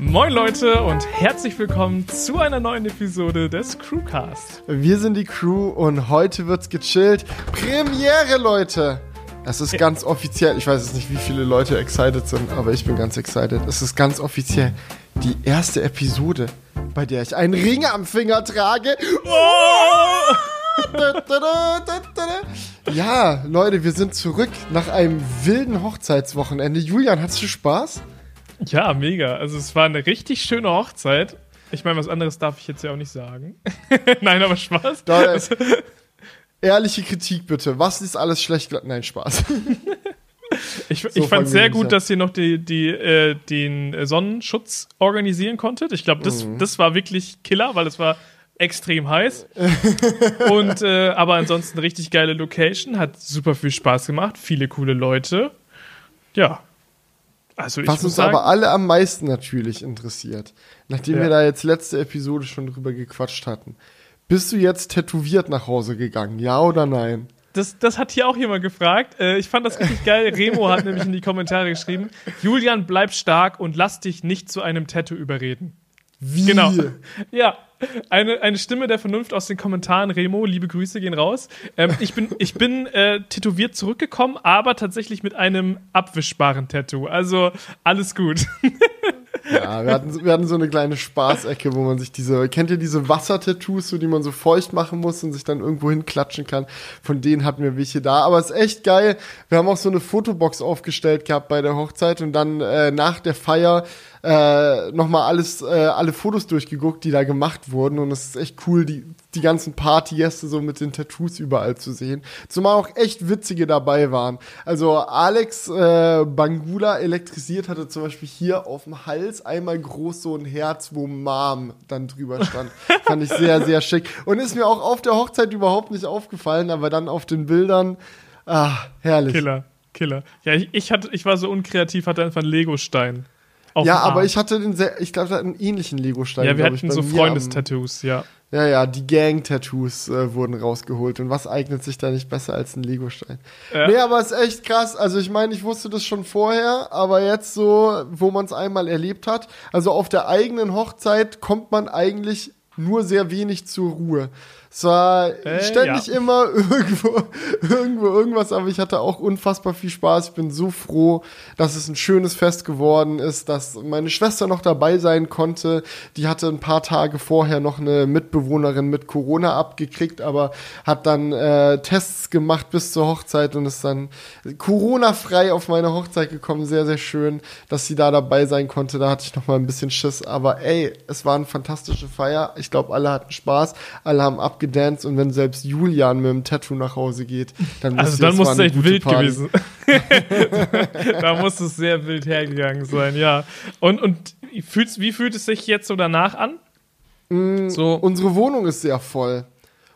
Moin Leute und herzlich willkommen zu einer neuen Episode des Crewcast. Wir sind die Crew und heute wird's gechillt. Premiere, Leute! Es ist ganz offiziell. Ich weiß jetzt nicht, wie viele Leute excited sind, aber ich bin ganz excited. Es ist ganz offiziell die erste Episode, bei der ich einen Ring am Finger trage. Oh! Ja, Leute, wir sind zurück nach einem wilden Hochzeitswochenende. Julian, hattest du Spaß? Ja, mega. Also es war eine richtig schöne Hochzeit. Ich meine, was anderes darf ich jetzt ja auch nicht sagen. Nein, aber Spaß. Da, also, ehrliche Kritik bitte. Was ist alles schlecht? Nein, Spaß. ich, so ich fand sehr gut, dass ihr noch die, die, äh, den Sonnenschutz organisieren konntet. Ich glaube, das, mhm. das war wirklich Killer, weil es war extrem heiß. Und äh, aber ansonsten richtig geile Location, hat super viel Spaß gemacht, viele coole Leute. Ja. Also ich Was uns sagen, aber alle am meisten natürlich interessiert, nachdem ja. wir da jetzt letzte Episode schon drüber gequatscht hatten. Bist du jetzt tätowiert nach Hause gegangen, ja oder nein? Das, das hat hier auch jemand gefragt. Äh, ich fand das richtig geil. Remo hat nämlich in die Kommentare geschrieben: Julian, bleib stark und lass dich nicht zu einem Tattoo überreden. Wie? Genau. Ja, eine, eine Stimme der Vernunft aus den Kommentaren, Remo, liebe Grüße gehen raus. Ähm, ich bin, ich bin äh, tätowiert zurückgekommen, aber tatsächlich mit einem abwischbaren Tattoo. Also alles gut. Ja, wir hatten, wir hatten so eine kleine Spaßecke, wo man sich diese, kennt ihr diese Wassertattoos, so, die man so feucht machen muss und sich dann irgendwo hinklatschen kann? Von denen hatten wir welche da. Aber es ist echt geil. Wir haben auch so eine Fotobox aufgestellt gehabt bei der Hochzeit und dann äh, nach der Feier äh, nochmal alles, äh, alle Fotos durchgeguckt, die da gemacht wurden. Und es ist echt cool, die, die ganzen Partygäste so mit den Tattoos überall zu sehen. Zumal auch echt witzige dabei waren. Also Alex äh, Bangula elektrisiert hatte zum Beispiel hier auf dem Hals einmal groß so ein Herz, wo Mom dann drüber stand. Fand ich sehr, sehr schick. Und ist mir auch auf der Hochzeit überhaupt nicht aufgefallen, aber dann auf den Bildern, ah, herrlich. Killer. Killer. Ja, ich, ich, hatte, ich war so unkreativ, hatte einfach einen Lego-Stein ja, aber ich hatte den sehr, ich glaube, einen ähnlichen Lego-Stein. Ja, wir hatten so Freundestattoos, ja. Ja, ja, die Gang-Tattoos äh, wurden rausgeholt. Und was eignet sich da nicht besser als ein Lego-Stein? Ja. Nee, aber es ist echt krass. Also ich meine, ich wusste das schon vorher, aber jetzt so, wo man es einmal erlebt hat. Also auf der eigenen Hochzeit kommt man eigentlich nur sehr wenig zur Ruhe. Es war äh, ständig ja. immer irgendwo, irgendwo irgendwas, aber ich hatte auch unfassbar viel Spaß. Ich bin so froh, dass es ein schönes Fest geworden ist, dass meine Schwester noch dabei sein konnte. Die hatte ein paar Tage vorher noch eine Mitbewohnerin mit Corona abgekriegt, aber hat dann äh, Tests gemacht bis zur Hochzeit und ist dann Corona-frei auf meine Hochzeit gekommen. Sehr, sehr schön, dass sie da dabei sein konnte. Da hatte ich noch mal ein bisschen Schiss, aber ey, es war eine fantastische Feier. Ich glaube, alle hatten Spaß, alle haben abgegeben gedanced und wenn selbst Julian mit dem Tattoo nach Hause geht, dann also dann muss es echt wild Party. gewesen. da muss es sehr wild hergegangen sein, ja. Und, und fühlst, wie fühlt es sich jetzt so danach an? Mm, so. Unsere Wohnung ist sehr voll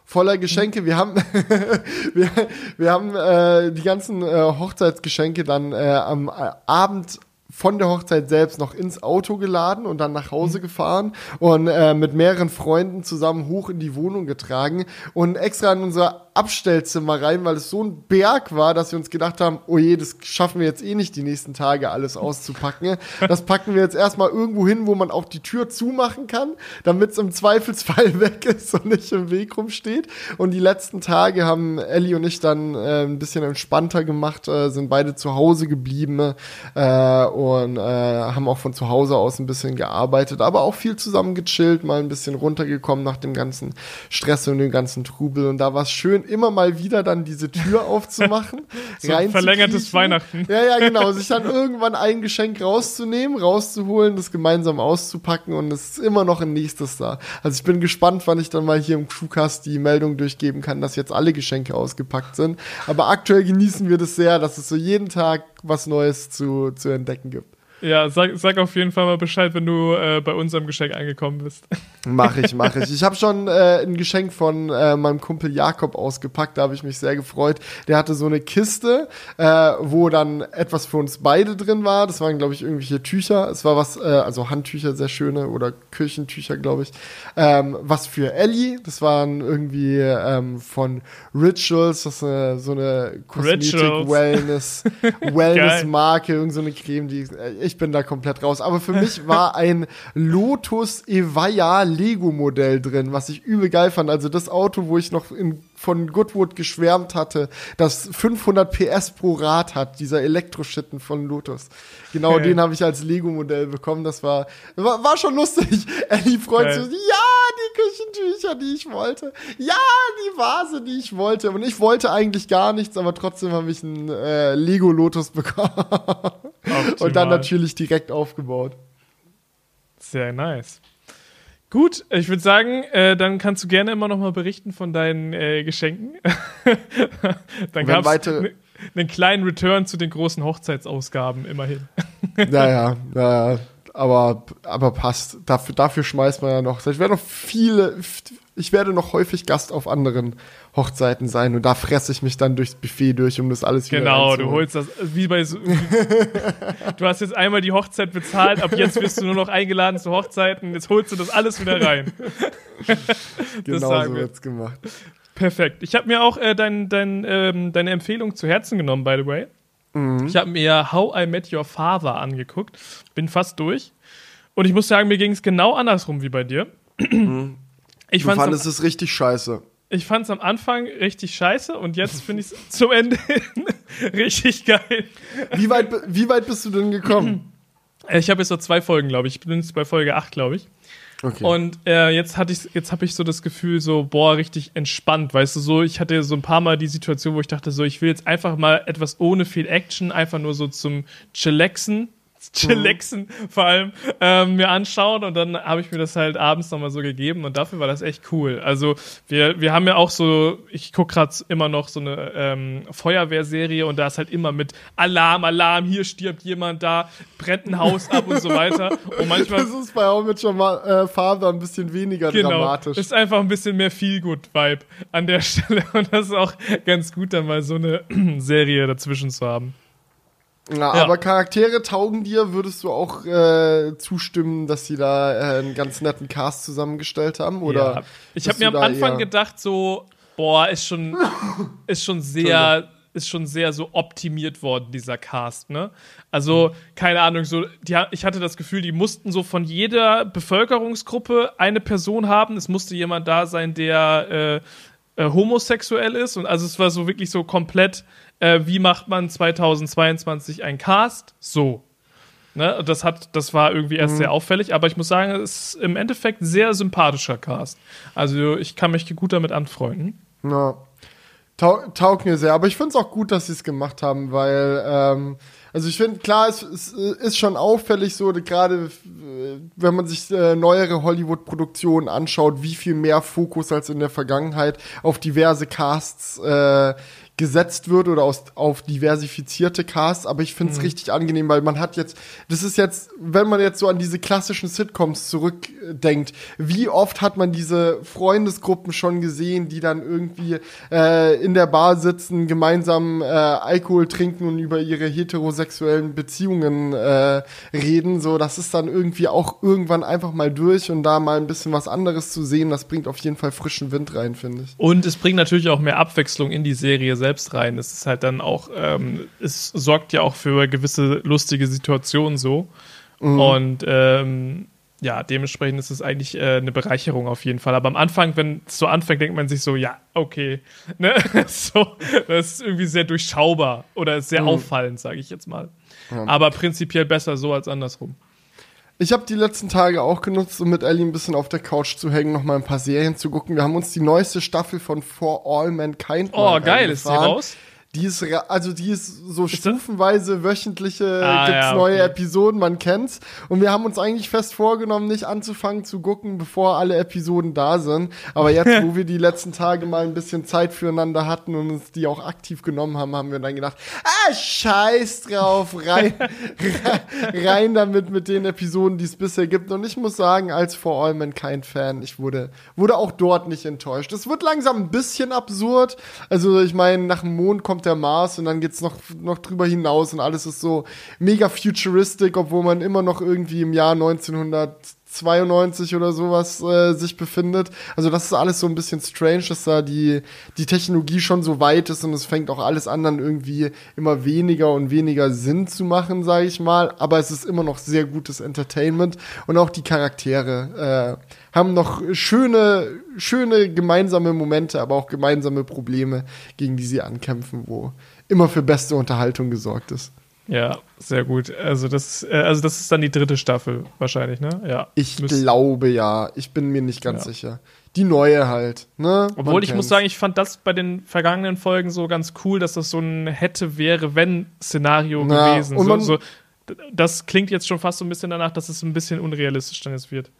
voller Geschenke. Wir haben, wir, wir haben äh, die ganzen äh, Hochzeitsgeschenke dann äh, am äh, Abend von der Hochzeit selbst noch ins Auto geladen und dann nach Hause gefahren und äh, mit mehreren Freunden zusammen hoch in die Wohnung getragen und extra in unser Abstellzimmer rein, weil es so ein Berg war, dass wir uns gedacht haben, oh je, das schaffen wir jetzt eh nicht die nächsten Tage alles auszupacken. Das packen wir jetzt erstmal irgendwo hin, wo man auch die Tür zumachen kann, damit es im Zweifelsfall weg ist und nicht im Weg rumsteht. Und die letzten Tage haben Ellie und ich dann äh, ein bisschen entspannter gemacht, äh, sind beide zu Hause geblieben äh, und äh, haben auch von zu Hause aus ein bisschen gearbeitet, aber auch viel zusammen gechillt, mal ein bisschen runtergekommen nach dem ganzen Stress und dem ganzen Trubel. Und da war es schön, immer mal wieder dann diese Tür aufzumachen. so rein verlängertes Weihnachten. Ja, ja, genau. Sich dann irgendwann ein Geschenk rauszunehmen, rauszuholen, das gemeinsam auszupacken und es ist immer noch ein nächstes da. Also ich bin gespannt, wann ich dann mal hier im Crewcast die Meldung durchgeben kann, dass jetzt alle Geschenke ausgepackt sind. Aber aktuell genießen wir das sehr, dass es so jeden Tag was Neues zu, zu entdecken gibt. Ja, sag, sag auf jeden Fall mal Bescheid, wenn du äh, bei unserem Geschenk angekommen bist. Mach ich, mach ich. Ich habe schon äh, ein Geschenk von äh, meinem Kumpel Jakob ausgepackt, da habe ich mich sehr gefreut. Der hatte so eine Kiste, äh, wo dann etwas für uns beide drin war. Das waren, glaube ich, irgendwelche Tücher. Es war was, äh, also Handtücher, sehr schöne, oder Küchentücher, glaube ich. Ähm, was für Ellie, das waren irgendwie ähm, von Rituals, das ist eine, so eine Kosmetik-Wellness-Wellness-Marke, irgend so eine Creme, die äh, ich bin da komplett raus. Aber für mich war ein Lotus Evija Lego-Modell drin, was ich übel geil fand. Also das Auto, wo ich noch in, von Goodwood geschwärmt hatte, das 500 PS pro Rad hat, dieser Elektroschitten von Lotus. Genau okay. den habe ich als Lego-Modell bekommen. Das war, war, war schon lustig. Ellie freut sich, ja, die Küchentücher, die ich wollte. Ja, die Vase, die ich wollte. Und ich wollte eigentlich gar nichts, aber trotzdem habe ich einen äh, Lego-Lotus bekommen. Und dann natürlich direkt aufgebaut. Sehr nice. Gut, ich würde sagen, äh, dann kannst du gerne immer noch mal berichten von deinen äh, Geschenken. dann gab es einen kleinen Return zu den großen Hochzeitsausgaben, immerhin. naja, naja, aber, aber passt. Dafür, dafür schmeißt man ja noch. Ich werde noch viele, ich werde noch häufig Gast auf anderen Hochzeiten sein und da fresse ich mich dann durchs Buffet durch, um das alles wieder Genau, du holst das, wie bei so, du hast jetzt einmal die Hochzeit bezahlt, ab jetzt wirst du nur noch eingeladen zu Hochzeiten, jetzt holst du das alles wieder rein. genau so wird's gemacht. Perfekt. Ich habe mir auch äh, dein, dein, ähm, deine Empfehlung zu Herzen genommen, by the way. Mhm. Ich habe mir How I Met Your Father angeguckt, bin fast durch. Und ich muss sagen, mir ging es genau andersrum wie bei dir. Mhm. Ich du fandest es richtig scheiße. Ich fand es am Anfang richtig scheiße und jetzt finde ich es zum Ende richtig geil. Wie weit, wie weit bist du denn gekommen? Ich habe jetzt noch zwei Folgen, glaube ich. Ich bin jetzt bei Folge 8, glaube ich. Okay. Und äh, jetzt hatte ich, jetzt habe ich so das Gefühl, so boah, richtig entspannt, weißt du, so ich hatte so ein paar Mal die Situation, wo ich dachte, so ich will jetzt einfach mal etwas ohne viel Action, einfach nur so zum Chillaxen, Chillaxen mhm. vor allem ähm, mir anschauen und dann habe ich mir das halt abends nochmal so gegeben und dafür war das echt cool. Also wir, wir haben ja auch so, ich gucke gerade immer noch so eine ähm, Feuerwehrserie und da ist halt immer mit Alarm, Alarm, hier stirbt jemand, da brennt ein Haus ab und so weiter. Und manchmal das ist bei mit schon mal äh, Father ein bisschen weniger genau, dramatisch. Ist einfach ein bisschen mehr Feel-Good-Vibe an der Stelle und das ist auch ganz gut, dann mal so eine Serie dazwischen zu haben. Ja, ja, aber Charaktere taugen dir, würdest du auch äh, zustimmen, dass sie da äh, einen ganz netten Cast zusammengestellt haben? Oder ja. Ich habe mir am Anfang gedacht, so, boah, ist schon, ist schon sehr, ist schon sehr so optimiert worden, dieser Cast, ne? Also, keine Ahnung, so, die, ich hatte das Gefühl, die mussten so von jeder Bevölkerungsgruppe eine Person haben. Es musste jemand da sein, der äh, äh, homosexuell ist. Und also es war so wirklich so komplett äh, wie macht man 2022 ein Cast? So. Ne? Das, hat, das war irgendwie erst mhm. sehr auffällig, aber ich muss sagen, es ist im Endeffekt ein sehr sympathischer Cast. Also ich kann mich gut damit anfreunden. Ja. Tau taugt mir sehr, aber ich finde es auch gut, dass sie es gemacht haben, weil, ähm, also ich finde, klar, es, es, ist schon auffällig so, gerade wenn man sich äh, neuere Hollywood-Produktionen anschaut, wie viel mehr Fokus als in der Vergangenheit auf diverse Casts äh, gesetzt wird oder aus, auf diversifizierte Casts, aber ich finde es mhm. richtig angenehm, weil man hat jetzt, das ist jetzt, wenn man jetzt so an diese klassischen Sitcoms zurückdenkt, wie oft hat man diese Freundesgruppen schon gesehen, die dann irgendwie äh, in der Bar sitzen, gemeinsam äh, Alkohol trinken und über ihre heterosexuellen Beziehungen äh, reden, so, das ist dann irgendwie auch irgendwann einfach mal durch und da mal ein bisschen was anderes zu sehen, das bringt auf jeden Fall frischen Wind rein, finde ich. Und es bringt natürlich auch mehr Abwechslung in die Serie selbst selbst rein. Es ist halt dann auch, ähm, es sorgt ja auch für gewisse lustige Situationen so. Mhm. Und ähm, ja, dementsprechend ist es eigentlich äh, eine Bereicherung auf jeden Fall. Aber am Anfang, wenn es so anfängt, denkt man sich so, ja, okay. Ne? so, das ist irgendwie sehr durchschaubar oder sehr mhm. auffallend, sage ich jetzt mal. Ja. Aber prinzipiell besser so als andersrum. Ich habe die letzten Tage auch genutzt, um mit Ellie ein bisschen auf der Couch zu hängen, noch mal ein paar Serien zu gucken. Wir haben uns die neueste Staffel von For All Mankind Oh, geil, ist die raus? Die ist, also die ist so ist stufenweise wöchentliche, ah, gibt's ja, okay. neue Episoden, man kennt's. Und wir haben uns eigentlich fest vorgenommen, nicht anzufangen zu gucken, bevor alle Episoden da sind. Aber jetzt, wo wir die letzten Tage mal ein bisschen Zeit füreinander hatten und uns die auch aktiv genommen haben, haben wir dann gedacht, ah, scheiß drauf, rein, rein damit mit den Episoden, die es bisher gibt. Und ich muss sagen, als For All Mankind Fan, ich wurde, wurde auch dort nicht enttäuscht. Es wird langsam ein bisschen absurd. Also ich meine, nach dem Mond kommt kommt der Mars und dann geht's noch, noch drüber hinaus und alles ist so mega futuristic, obwohl man immer noch irgendwie im Jahr 1900 92 oder sowas äh, sich befindet. Also das ist alles so ein bisschen strange, dass da die, die Technologie schon so weit ist und es fängt auch alles an dann irgendwie immer weniger und weniger Sinn zu machen, sage ich mal. Aber es ist immer noch sehr gutes Entertainment und auch die Charaktere äh, haben noch schöne, schöne gemeinsame Momente, aber auch gemeinsame Probleme, gegen die sie ankämpfen, wo immer für beste Unterhaltung gesorgt ist. Ja, sehr gut. Also das, äh, also das ist dann die dritte Staffel wahrscheinlich, ne? Ja. Ich glaube ja. Ich bin mir nicht ganz ja. sicher. Die neue halt, ne? Obwohl Man ich kennt's. muss sagen, ich fand das bei den vergangenen Folgen so ganz cool, dass das so ein hätte, wäre, wenn Szenario ja, gewesen. Und so, so, das klingt jetzt schon fast so ein bisschen danach, dass es ein bisschen unrealistisch dann jetzt wird.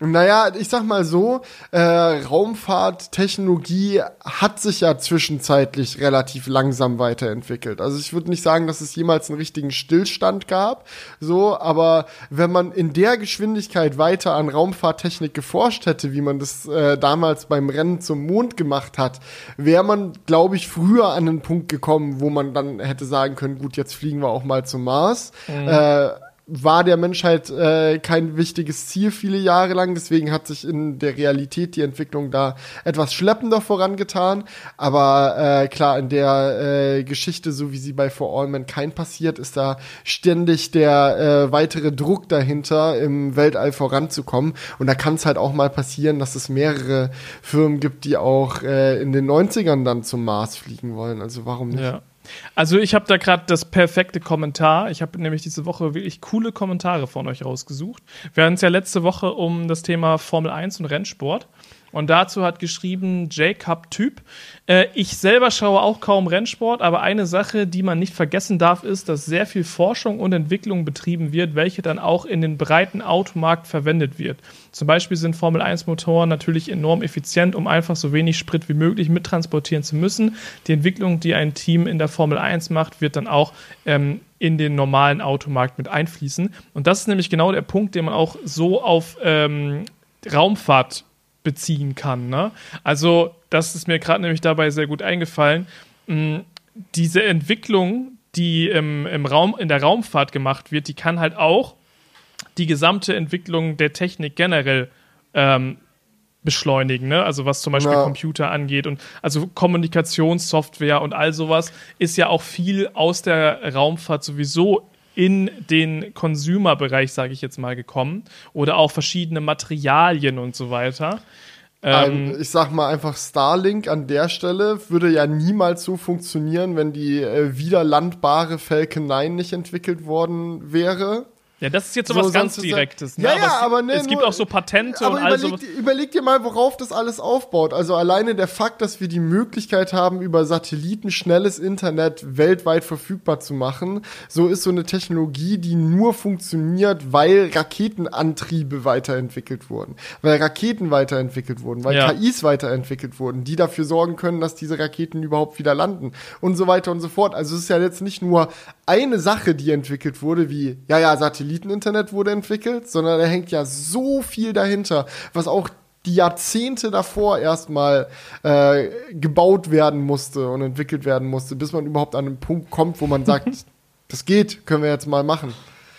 Naja, ich sag mal so, äh, Raumfahrttechnologie hat sich ja zwischenzeitlich relativ langsam weiterentwickelt. Also ich würde nicht sagen, dass es jemals einen richtigen Stillstand gab, so, aber wenn man in der Geschwindigkeit weiter an Raumfahrttechnik geforscht hätte, wie man das äh, damals beim Rennen zum Mond gemacht hat, wäre man, glaube ich, früher an den Punkt gekommen, wo man dann hätte sagen können, gut, jetzt fliegen wir auch mal zum Mars. Mhm. Äh, war der Menschheit äh, kein wichtiges Ziel viele Jahre lang. Deswegen hat sich in der Realität die Entwicklung da etwas schleppender vorangetan. Aber äh, klar, in der äh, Geschichte, so wie sie bei For All Mankind passiert, ist da ständig der äh, weitere Druck dahinter, im Weltall voranzukommen. Und da kann es halt auch mal passieren, dass es mehrere Firmen gibt, die auch äh, in den 90ern dann zum Mars fliegen wollen. Also warum nicht? Ja. Also ich habe da gerade das perfekte Kommentar. Ich habe nämlich diese Woche wirklich coole Kommentare von euch rausgesucht. Wir hatten es ja letzte Woche um das Thema Formel 1 und Rennsport. Und dazu hat geschrieben Jacob Typ, äh, ich selber schaue auch kaum Rennsport, aber eine Sache, die man nicht vergessen darf, ist, dass sehr viel Forschung und Entwicklung betrieben wird, welche dann auch in den breiten Automarkt verwendet wird. Zum Beispiel sind Formel 1 Motoren natürlich enorm effizient, um einfach so wenig Sprit wie möglich mittransportieren zu müssen. Die Entwicklung, die ein Team in der Formel 1 macht, wird dann auch ähm, in den normalen Automarkt mit einfließen. Und das ist nämlich genau der Punkt, den man auch so auf ähm, Raumfahrt beziehen kann. Ne? Also, das ist mir gerade nämlich dabei sehr gut eingefallen. Mh, diese Entwicklung, die im, im Raum, in der Raumfahrt gemacht wird, die kann halt auch die gesamte Entwicklung der Technik generell ähm, beschleunigen, ne? Also was zum Beispiel ja. Computer angeht und also Kommunikationssoftware und all sowas ist ja auch viel aus der Raumfahrt sowieso in den Consumer-Bereich, sage ich jetzt mal, gekommen. Oder auch verschiedene Materialien und so weiter. Ähm, ich sag mal einfach Starlink an der Stelle würde ja niemals so funktionieren, wenn die äh, wiederlandbare Falcon 9 nicht entwickelt worden wäre. Ja, das ist jetzt so was ganz Direktes. Ne? Ja, ja, aber, ne, Es gibt auch so Patente aber und all überleg, überleg dir mal, worauf das alles aufbaut. Also alleine der Fakt, dass wir die Möglichkeit haben, über Satelliten schnelles Internet weltweit verfügbar zu machen, so ist so eine Technologie, die nur funktioniert, weil Raketenantriebe weiterentwickelt wurden, weil Raketen weiterentwickelt wurden, weil ja. KIs weiterentwickelt wurden, die dafür sorgen können, dass diese Raketen überhaupt wieder landen und so weiter und so fort. Also es ist ja jetzt nicht nur eine Sache, die entwickelt wurde, wie, ja, ja, Satelliteninternet wurde entwickelt, sondern da hängt ja so viel dahinter, was auch die Jahrzehnte davor erstmal äh, gebaut werden musste und entwickelt werden musste, bis man überhaupt an einen Punkt kommt, wo man sagt, das geht, können wir jetzt mal machen.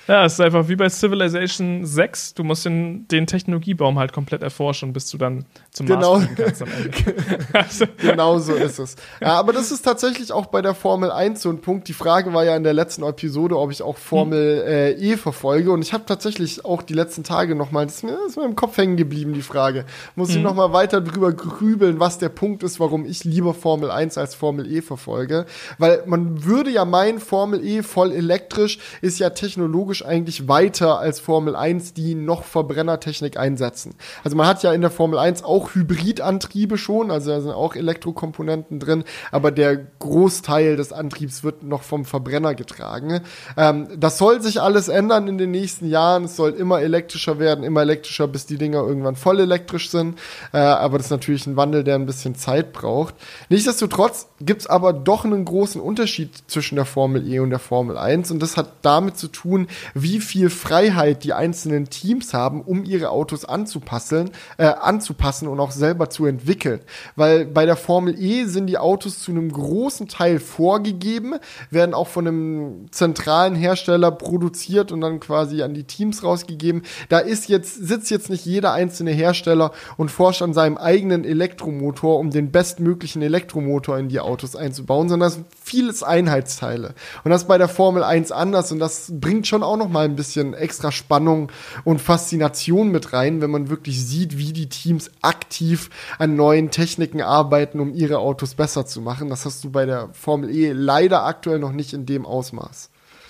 Ja, es ist einfach wie bei Civilization 6. Du musst den, den Technologiebaum halt komplett erforschen, bis du dann zum genau. Mars kannst am Ende. also. genau so ist es. Ja, aber das ist tatsächlich auch bei der Formel 1 so ein Punkt. Die Frage war ja in der letzten Episode, ob ich auch Formel hm. äh, E verfolge. Und ich habe tatsächlich auch die letzten Tage nochmal, das ist mir, ist mir im Kopf hängen geblieben, die Frage. Muss hm. ich nochmal weiter drüber grübeln, was der Punkt ist, warum ich lieber Formel 1 als Formel E verfolge. Weil man würde ja meinen, Formel E voll elektrisch ist ja technologisch technologisch eigentlich weiter als Formel 1, die noch Verbrennertechnik einsetzen. Also man hat ja in der Formel 1 auch Hybridantriebe schon, also da sind auch Elektrokomponenten drin, aber der Großteil des Antriebs wird noch vom Verbrenner getragen. Ähm, das soll sich alles ändern in den nächsten Jahren. Es soll immer elektrischer werden, immer elektrischer, bis die Dinger irgendwann voll elektrisch sind. Äh, aber das ist natürlich ein Wandel, der ein bisschen Zeit braucht. Nichtsdestotrotz gibt es aber doch einen großen Unterschied zwischen der Formel E und der Formel 1 und das hat damit zu tun, wie viel Freiheit die einzelnen Teams haben, um ihre Autos anzupassen, äh, anzupassen und auch selber zu entwickeln. Weil bei der Formel E sind die Autos zu einem großen Teil vorgegeben, werden auch von einem zentralen Hersteller produziert und dann quasi an die Teams rausgegeben. Da ist jetzt, sitzt jetzt nicht jeder einzelne Hersteller und forscht an seinem eigenen Elektromotor, um den bestmöglichen Elektromotor in die Autos einzubauen, sondern das sind vieles Einheitsteile. Und das ist bei der Formel 1 anders und das bringt schon auch noch mal ein bisschen extra Spannung und Faszination mit rein, wenn man wirklich sieht, wie die Teams aktiv an neuen Techniken arbeiten, um ihre Autos besser zu machen. Das hast du bei der Formel E leider aktuell noch nicht in dem Ausmaß.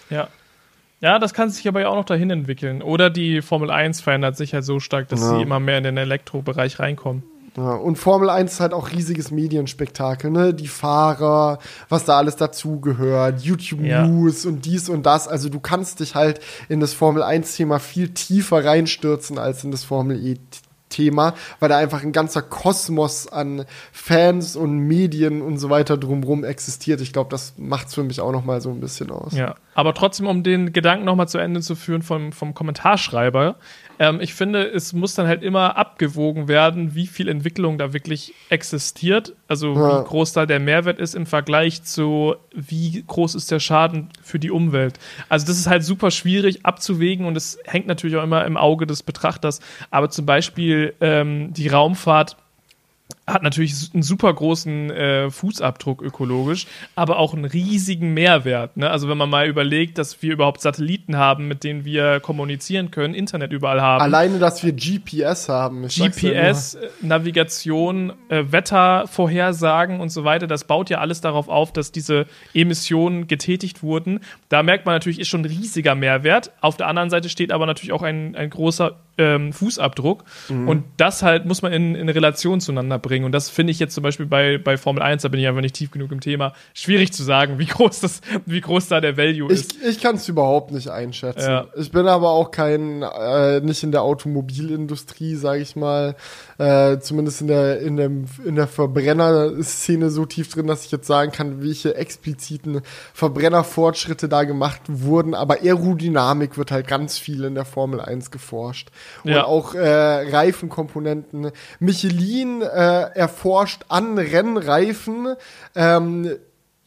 Ja. Ja, das kann sich aber ja auch noch dahin entwickeln. Oder die Formel 1 verändert sich halt so stark, dass ja. sie immer mehr in den Elektrobereich reinkommen. Ja, und Formel 1 ist halt auch riesiges Medienspektakel, ne? Die Fahrer, was da alles dazugehört, YouTube ja. News und dies und das. Also du kannst dich halt in das Formel 1-Thema viel tiefer reinstürzen als in das Formel E Thema, weil da einfach ein ganzer Kosmos an Fans und Medien und so weiter drumherum existiert. Ich glaube, das macht es für mich auch noch mal so ein bisschen aus. Ja, aber trotzdem, um den Gedanken noch mal zu Ende zu führen vom, vom Kommentarschreiber, ähm, ich finde, es muss dann halt immer abgewogen werden, wie viel Entwicklung da wirklich existiert. Also ja. wie groß da der Mehrwert ist im Vergleich zu, wie groß ist der Schaden für die Umwelt. Also das ist halt super schwierig abzuwägen und es hängt natürlich auch immer im Auge des Betrachters. Aber zum Beispiel ähm, die Raumfahrt hat natürlich einen super großen äh, Fußabdruck ökologisch, aber auch einen riesigen Mehrwert. Ne? Also wenn man mal überlegt, dass wir überhaupt Satelliten haben, mit denen wir kommunizieren können, Internet überall haben. Alleine, dass wir GPS haben. GPS, äh, Navigation, äh, Wettervorhersagen und so weiter, das baut ja alles darauf auf, dass diese Emissionen getätigt wurden. Da merkt man natürlich, ist schon ein riesiger Mehrwert. Auf der anderen Seite steht aber natürlich auch ein, ein großer ähm, Fußabdruck. Mhm. Und das halt muss man in, in Relation zueinander bringen. Und das finde ich jetzt zum Beispiel bei, bei Formel 1, da bin ich einfach nicht tief genug im Thema, schwierig zu sagen, wie groß, das, wie groß da der Value ist. Ich, ich kann es überhaupt nicht einschätzen. Ja. Ich bin aber auch kein, äh, nicht in der Automobilindustrie, sage ich mal, äh, zumindest in der, in dem, in der Verbrenner-Szene so tief drin, dass ich jetzt sagen kann, welche expliziten Verbrennerfortschritte da gemacht wurden. Aber Aerodynamik wird halt ganz viel in der Formel 1 geforscht. Und ja. auch äh, Reifenkomponenten. Michelin äh, erforscht an Rennreifen ähm,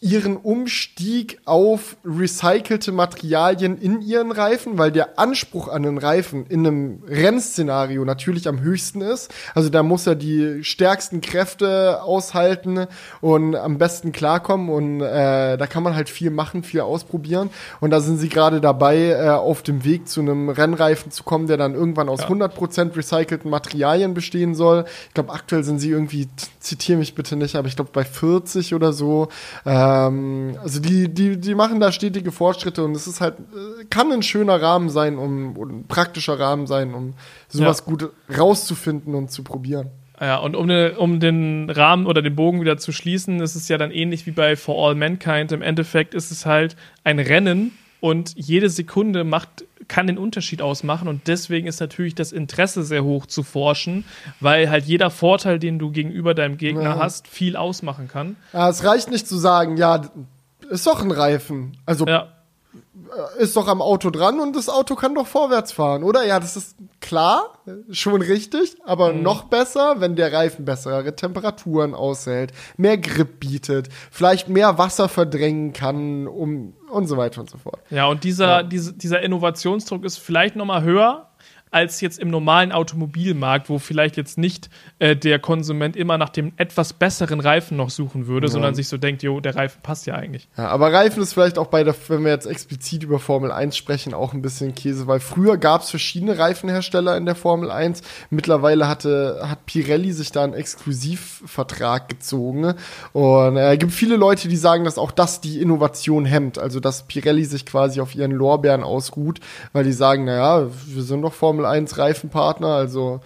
ihren Umstieg auf recycelte Materialien in ihren Reifen, weil der Anspruch an den Reifen in einem Rennszenario natürlich am höchsten ist. Also da muss er die stärksten Kräfte aushalten und am besten klarkommen und äh, da kann man halt viel machen, viel ausprobieren und da sind sie gerade dabei, äh, auf dem Weg zu einem Rennreifen zu kommen, der dann irgendwann aus ja. 100% recycelten Materialien bestehen soll. Ich glaube, aktuell sind sie irgendwie, zitiere mich bitte nicht, aber ich glaube bei 40 oder so. Äh, ähm, also die, die, die machen da stetige Fortschritte und es ist halt, äh, kann ein schöner Rahmen sein, um, ein praktischer Rahmen sein, um sowas ja. gut rauszufinden und zu probieren. Ja, und um, ne, um den Rahmen oder den Bogen wieder zu schließen, ist es ja dann ähnlich wie bei For All Mankind. Im Endeffekt ist es halt ein Rennen und jede Sekunde macht kann den Unterschied ausmachen und deswegen ist natürlich das Interesse sehr hoch zu forschen, weil halt jeder Vorteil, den du gegenüber deinem Gegner ja. hast, viel ausmachen kann. Ja, es reicht nicht zu sagen, ja, ist doch ein Reifen. Also ja. Äh, ist doch am Auto dran und das Auto kann doch vorwärts fahren, oder? Ja, das ist klar, schon richtig, aber mhm. noch besser, wenn der Reifen bessere Temperaturen aushält, mehr Grip bietet, vielleicht mehr Wasser verdrängen kann, um und so weiter und so fort. Ja, und dieser, ja. Diese, dieser Innovationsdruck ist vielleicht noch mal höher, als jetzt im normalen Automobilmarkt, wo vielleicht jetzt nicht äh, der Konsument immer nach dem etwas besseren Reifen noch suchen würde, ja. sondern sich so denkt, jo, der Reifen passt ja eigentlich. Ja, aber Reifen ist vielleicht auch bei der, wenn wir jetzt explizit über Formel 1 sprechen, auch ein bisschen Käse, weil früher gab es verschiedene Reifenhersteller in der Formel 1. Mittlerweile hatte, hat Pirelli sich da einen Exklusivvertrag gezogen. Und es äh, gibt viele Leute, die sagen, dass auch das die Innovation hemmt. Also, dass Pirelli sich quasi auf ihren Lorbeeren ausruht, weil die sagen, naja, wir sind doch Formel Formel 1 Reifenpartner, also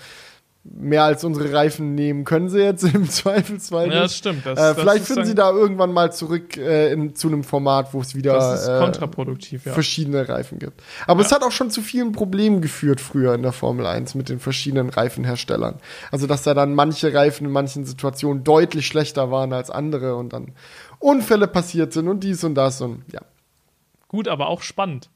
mehr als unsere Reifen nehmen können sie jetzt im Zweifelsfall nicht. Ja, das stimmt. Das, äh, vielleicht finden sie da irgendwann mal zurück äh, in, zu einem Format, wo es wieder äh, ja. verschiedene Reifen gibt. Aber ja. es hat auch schon zu vielen Problemen geführt früher in der Formel 1 mit den verschiedenen Reifenherstellern. Also dass da dann manche Reifen in manchen Situationen deutlich schlechter waren als andere und dann Unfälle passiert sind und dies und das und ja. Gut, aber auch spannend.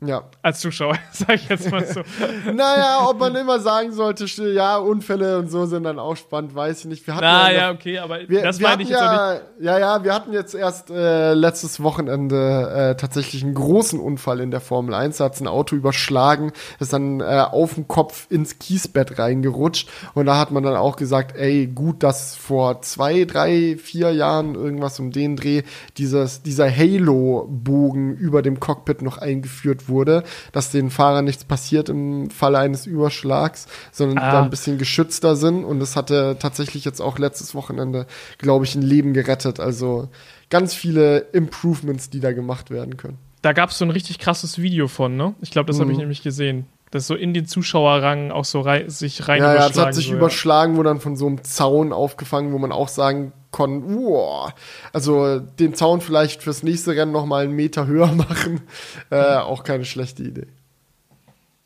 Ja. Als Zuschauer, sag ich jetzt mal so. naja, ob man immer sagen sollte, ja, Unfälle und so sind dann auch spannend, weiß ich nicht. Wir hatten Na, ja, ja, okay, aber wir, das meine ich jetzt ja, nicht. Ja, ja, wir hatten jetzt erst äh, letztes Wochenende äh, tatsächlich einen großen Unfall in der Formel 1. Da hat ein Auto überschlagen, ist dann äh, auf dem Kopf ins Kiesbett reingerutscht. Und da hat man dann auch gesagt, ey, gut, dass vor zwei, drei, vier Jahren irgendwas um den Dreh dieses, dieser Halo-Bogen über dem Cockpit noch eingeführt wurde, dass den Fahrern nichts passiert im Falle eines Überschlags, sondern ah. da ein bisschen geschützter sind. Und es hatte tatsächlich jetzt auch letztes Wochenende, glaube ich, ein Leben gerettet. Also ganz viele Improvements, die da gemacht werden können. Da gab es so ein richtig krasses Video von, ne? Ich glaube, das mhm. habe ich nämlich gesehen das so in den Zuschauerrang auch so rei sich rein ja, überschlagen. Ja, es hat sich so, überschlagen, ja. wo dann von so einem Zaun aufgefangen, wo man auch sagen konnte, wow, also den Zaun vielleicht fürs nächste Rennen noch mal einen Meter höher machen, äh, auch keine schlechte Idee.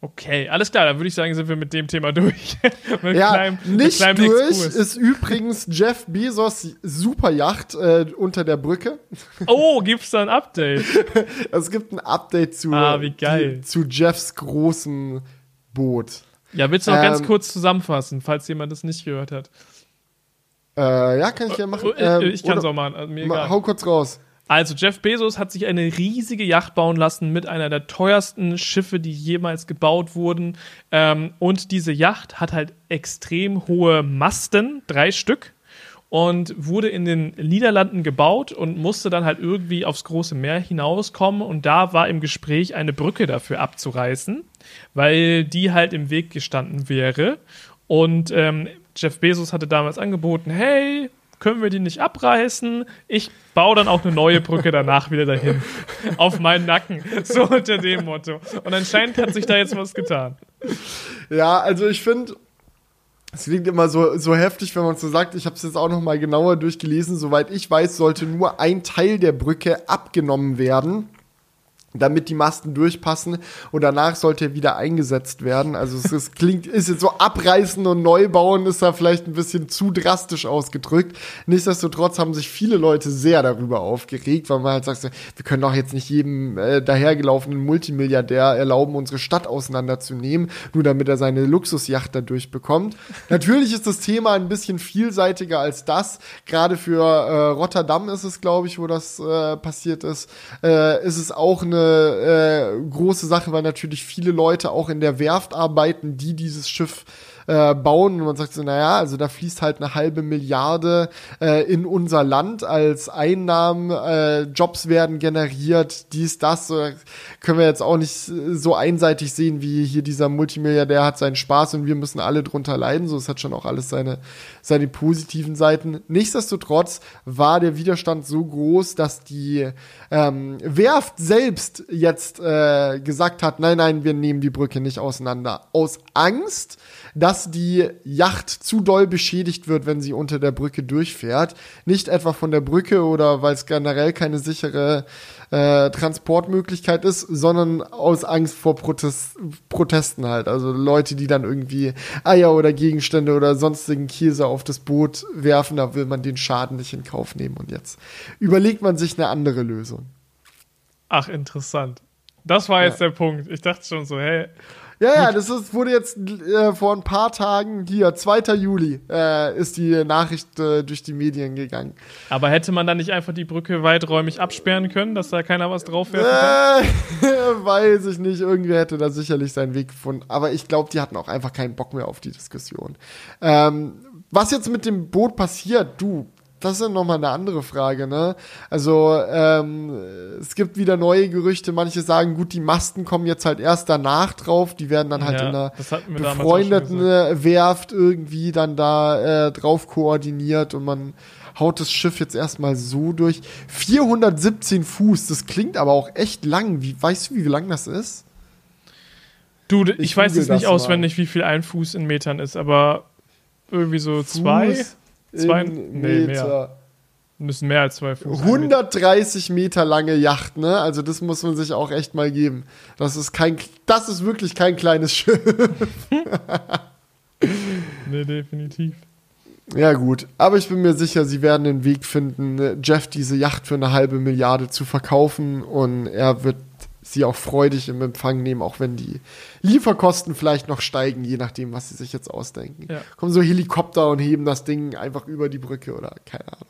Okay, alles klar, dann würde ich sagen, sind wir mit dem Thema durch. ja, kleinem, nicht durch Exkurs. ist übrigens Jeff Bezos Superjacht äh, unter der Brücke. Oh, gibt's da ein Update? es gibt ein Update zu, ah. Die, zu Jeffs großen Boot. Ja, willst du noch ähm, ganz kurz zusammenfassen, falls jemand das nicht gehört hat? Äh, ja, kann ich ja machen. Ähm, ich kann es auch machen. Also mir hau kurz raus. Also Jeff Bezos hat sich eine riesige Yacht bauen lassen mit einer der teuersten Schiffe, die jemals gebaut wurden. Ähm, und diese Yacht hat halt extrem hohe Masten, drei Stück, und wurde in den Niederlanden gebaut und musste dann halt irgendwie aufs große Meer hinauskommen. Und da war im Gespräch eine Brücke dafür abzureißen, weil die halt im Weg gestanden wäre. Und ähm, Jeff Bezos hatte damals angeboten, hey, können wir die nicht abreißen? Ich baue dann auch eine neue Brücke danach wieder dahin. Auf meinen Nacken. So unter dem Motto. Und anscheinend hat sich da jetzt was getan. Ja, also ich finde, es klingt immer so, so heftig, wenn man so sagt. Ich habe es jetzt auch noch mal genauer durchgelesen. Soweit ich weiß, sollte nur ein Teil der Brücke abgenommen werden damit die Masten durchpassen und danach sollte er wieder eingesetzt werden. Also es ist, klingt, ist jetzt so abreißen und neu bauen ist da vielleicht ein bisschen zu drastisch ausgedrückt. Nichtsdestotrotz haben sich viele Leute sehr darüber aufgeregt, weil man halt sagt, wir können doch jetzt nicht jedem äh, dahergelaufenen Multimilliardär erlauben, unsere Stadt auseinanderzunehmen, nur damit er seine Luxusjacht dadurch bekommt. Natürlich ist das Thema ein bisschen vielseitiger als das. Gerade für äh, Rotterdam ist es, glaube ich, wo das äh, passiert ist, äh, ist es auch eine äh, große Sache, weil natürlich viele Leute auch in der Werft arbeiten, die dieses Schiff äh, bauen und man sagt so, naja, also da fließt halt eine halbe Milliarde äh, in unser Land als Einnahmen, äh, Jobs werden generiert, dies, das, können wir jetzt auch nicht so einseitig sehen, wie hier dieser Multimilliardär hat seinen Spaß und wir müssen alle drunter leiden, so, es hat schon auch alles seine, seine positiven Seiten. Nichtsdestotrotz war der Widerstand so groß, dass die ähm, Werft selbst jetzt äh, gesagt hat, nein, nein, wir nehmen die Brücke nicht auseinander. Aus Angst, dass die Yacht zu doll beschädigt wird, wenn sie unter der Brücke durchfährt. Nicht etwa von der Brücke oder weil es generell keine sichere äh, Transportmöglichkeit ist, sondern aus Angst vor Protest Protesten halt. Also Leute, die dann irgendwie Eier oder Gegenstände oder sonstigen Käse auf das Boot werfen, da will man den Schaden nicht in Kauf nehmen. Und jetzt überlegt man sich eine andere Lösung. Ach, interessant. Das war jetzt ja. der Punkt. Ich dachte schon so, hey, ja, ja, das ist, wurde jetzt äh, vor ein paar Tagen, hier, 2. Juli, äh, ist die Nachricht äh, durch die Medien gegangen. Aber hätte man dann nicht einfach die Brücke weiträumig absperren können, dass da keiner was drauf kann? Äh, weiß ich nicht, irgendwie hätte da sicherlich seinen Weg gefunden. Aber ich glaube, die hatten auch einfach keinen Bock mehr auf die Diskussion. Ähm, was jetzt mit dem Boot passiert, du, das ist nochmal eine andere Frage, ne? Also, ähm, es gibt wieder neue Gerüchte. Manche sagen, gut, die Masten kommen jetzt halt erst danach drauf. Die werden dann halt ja, in einer befreundeten Werft irgendwie dann da äh, drauf koordiniert und man haut das Schiff jetzt erstmal so durch. 417 Fuß, das klingt aber auch echt lang. Wie, weißt du, wie lang das ist? Du, ich, ich weiß jetzt nicht auswendig, wie viel ein Fuß in Metern ist, aber irgendwie so Fuß? zwei. Zwei nee, mehr. Müssen mehr als zwei Fuß. 130 Meter lange Yacht, ne? Also das muss man sich auch echt mal geben. Das ist kein, das ist wirklich kein kleines Schiff. nee, definitiv. Ja, gut. Aber ich bin mir sicher, sie werden den Weg finden, Jeff diese Yacht für eine halbe Milliarde zu verkaufen und er wird sie auch freudig im Empfang nehmen, auch wenn die Lieferkosten vielleicht noch steigen, je nachdem, was sie sich jetzt ausdenken. Ja. Kommen so Helikopter und heben das Ding einfach über die Brücke oder keine Ahnung.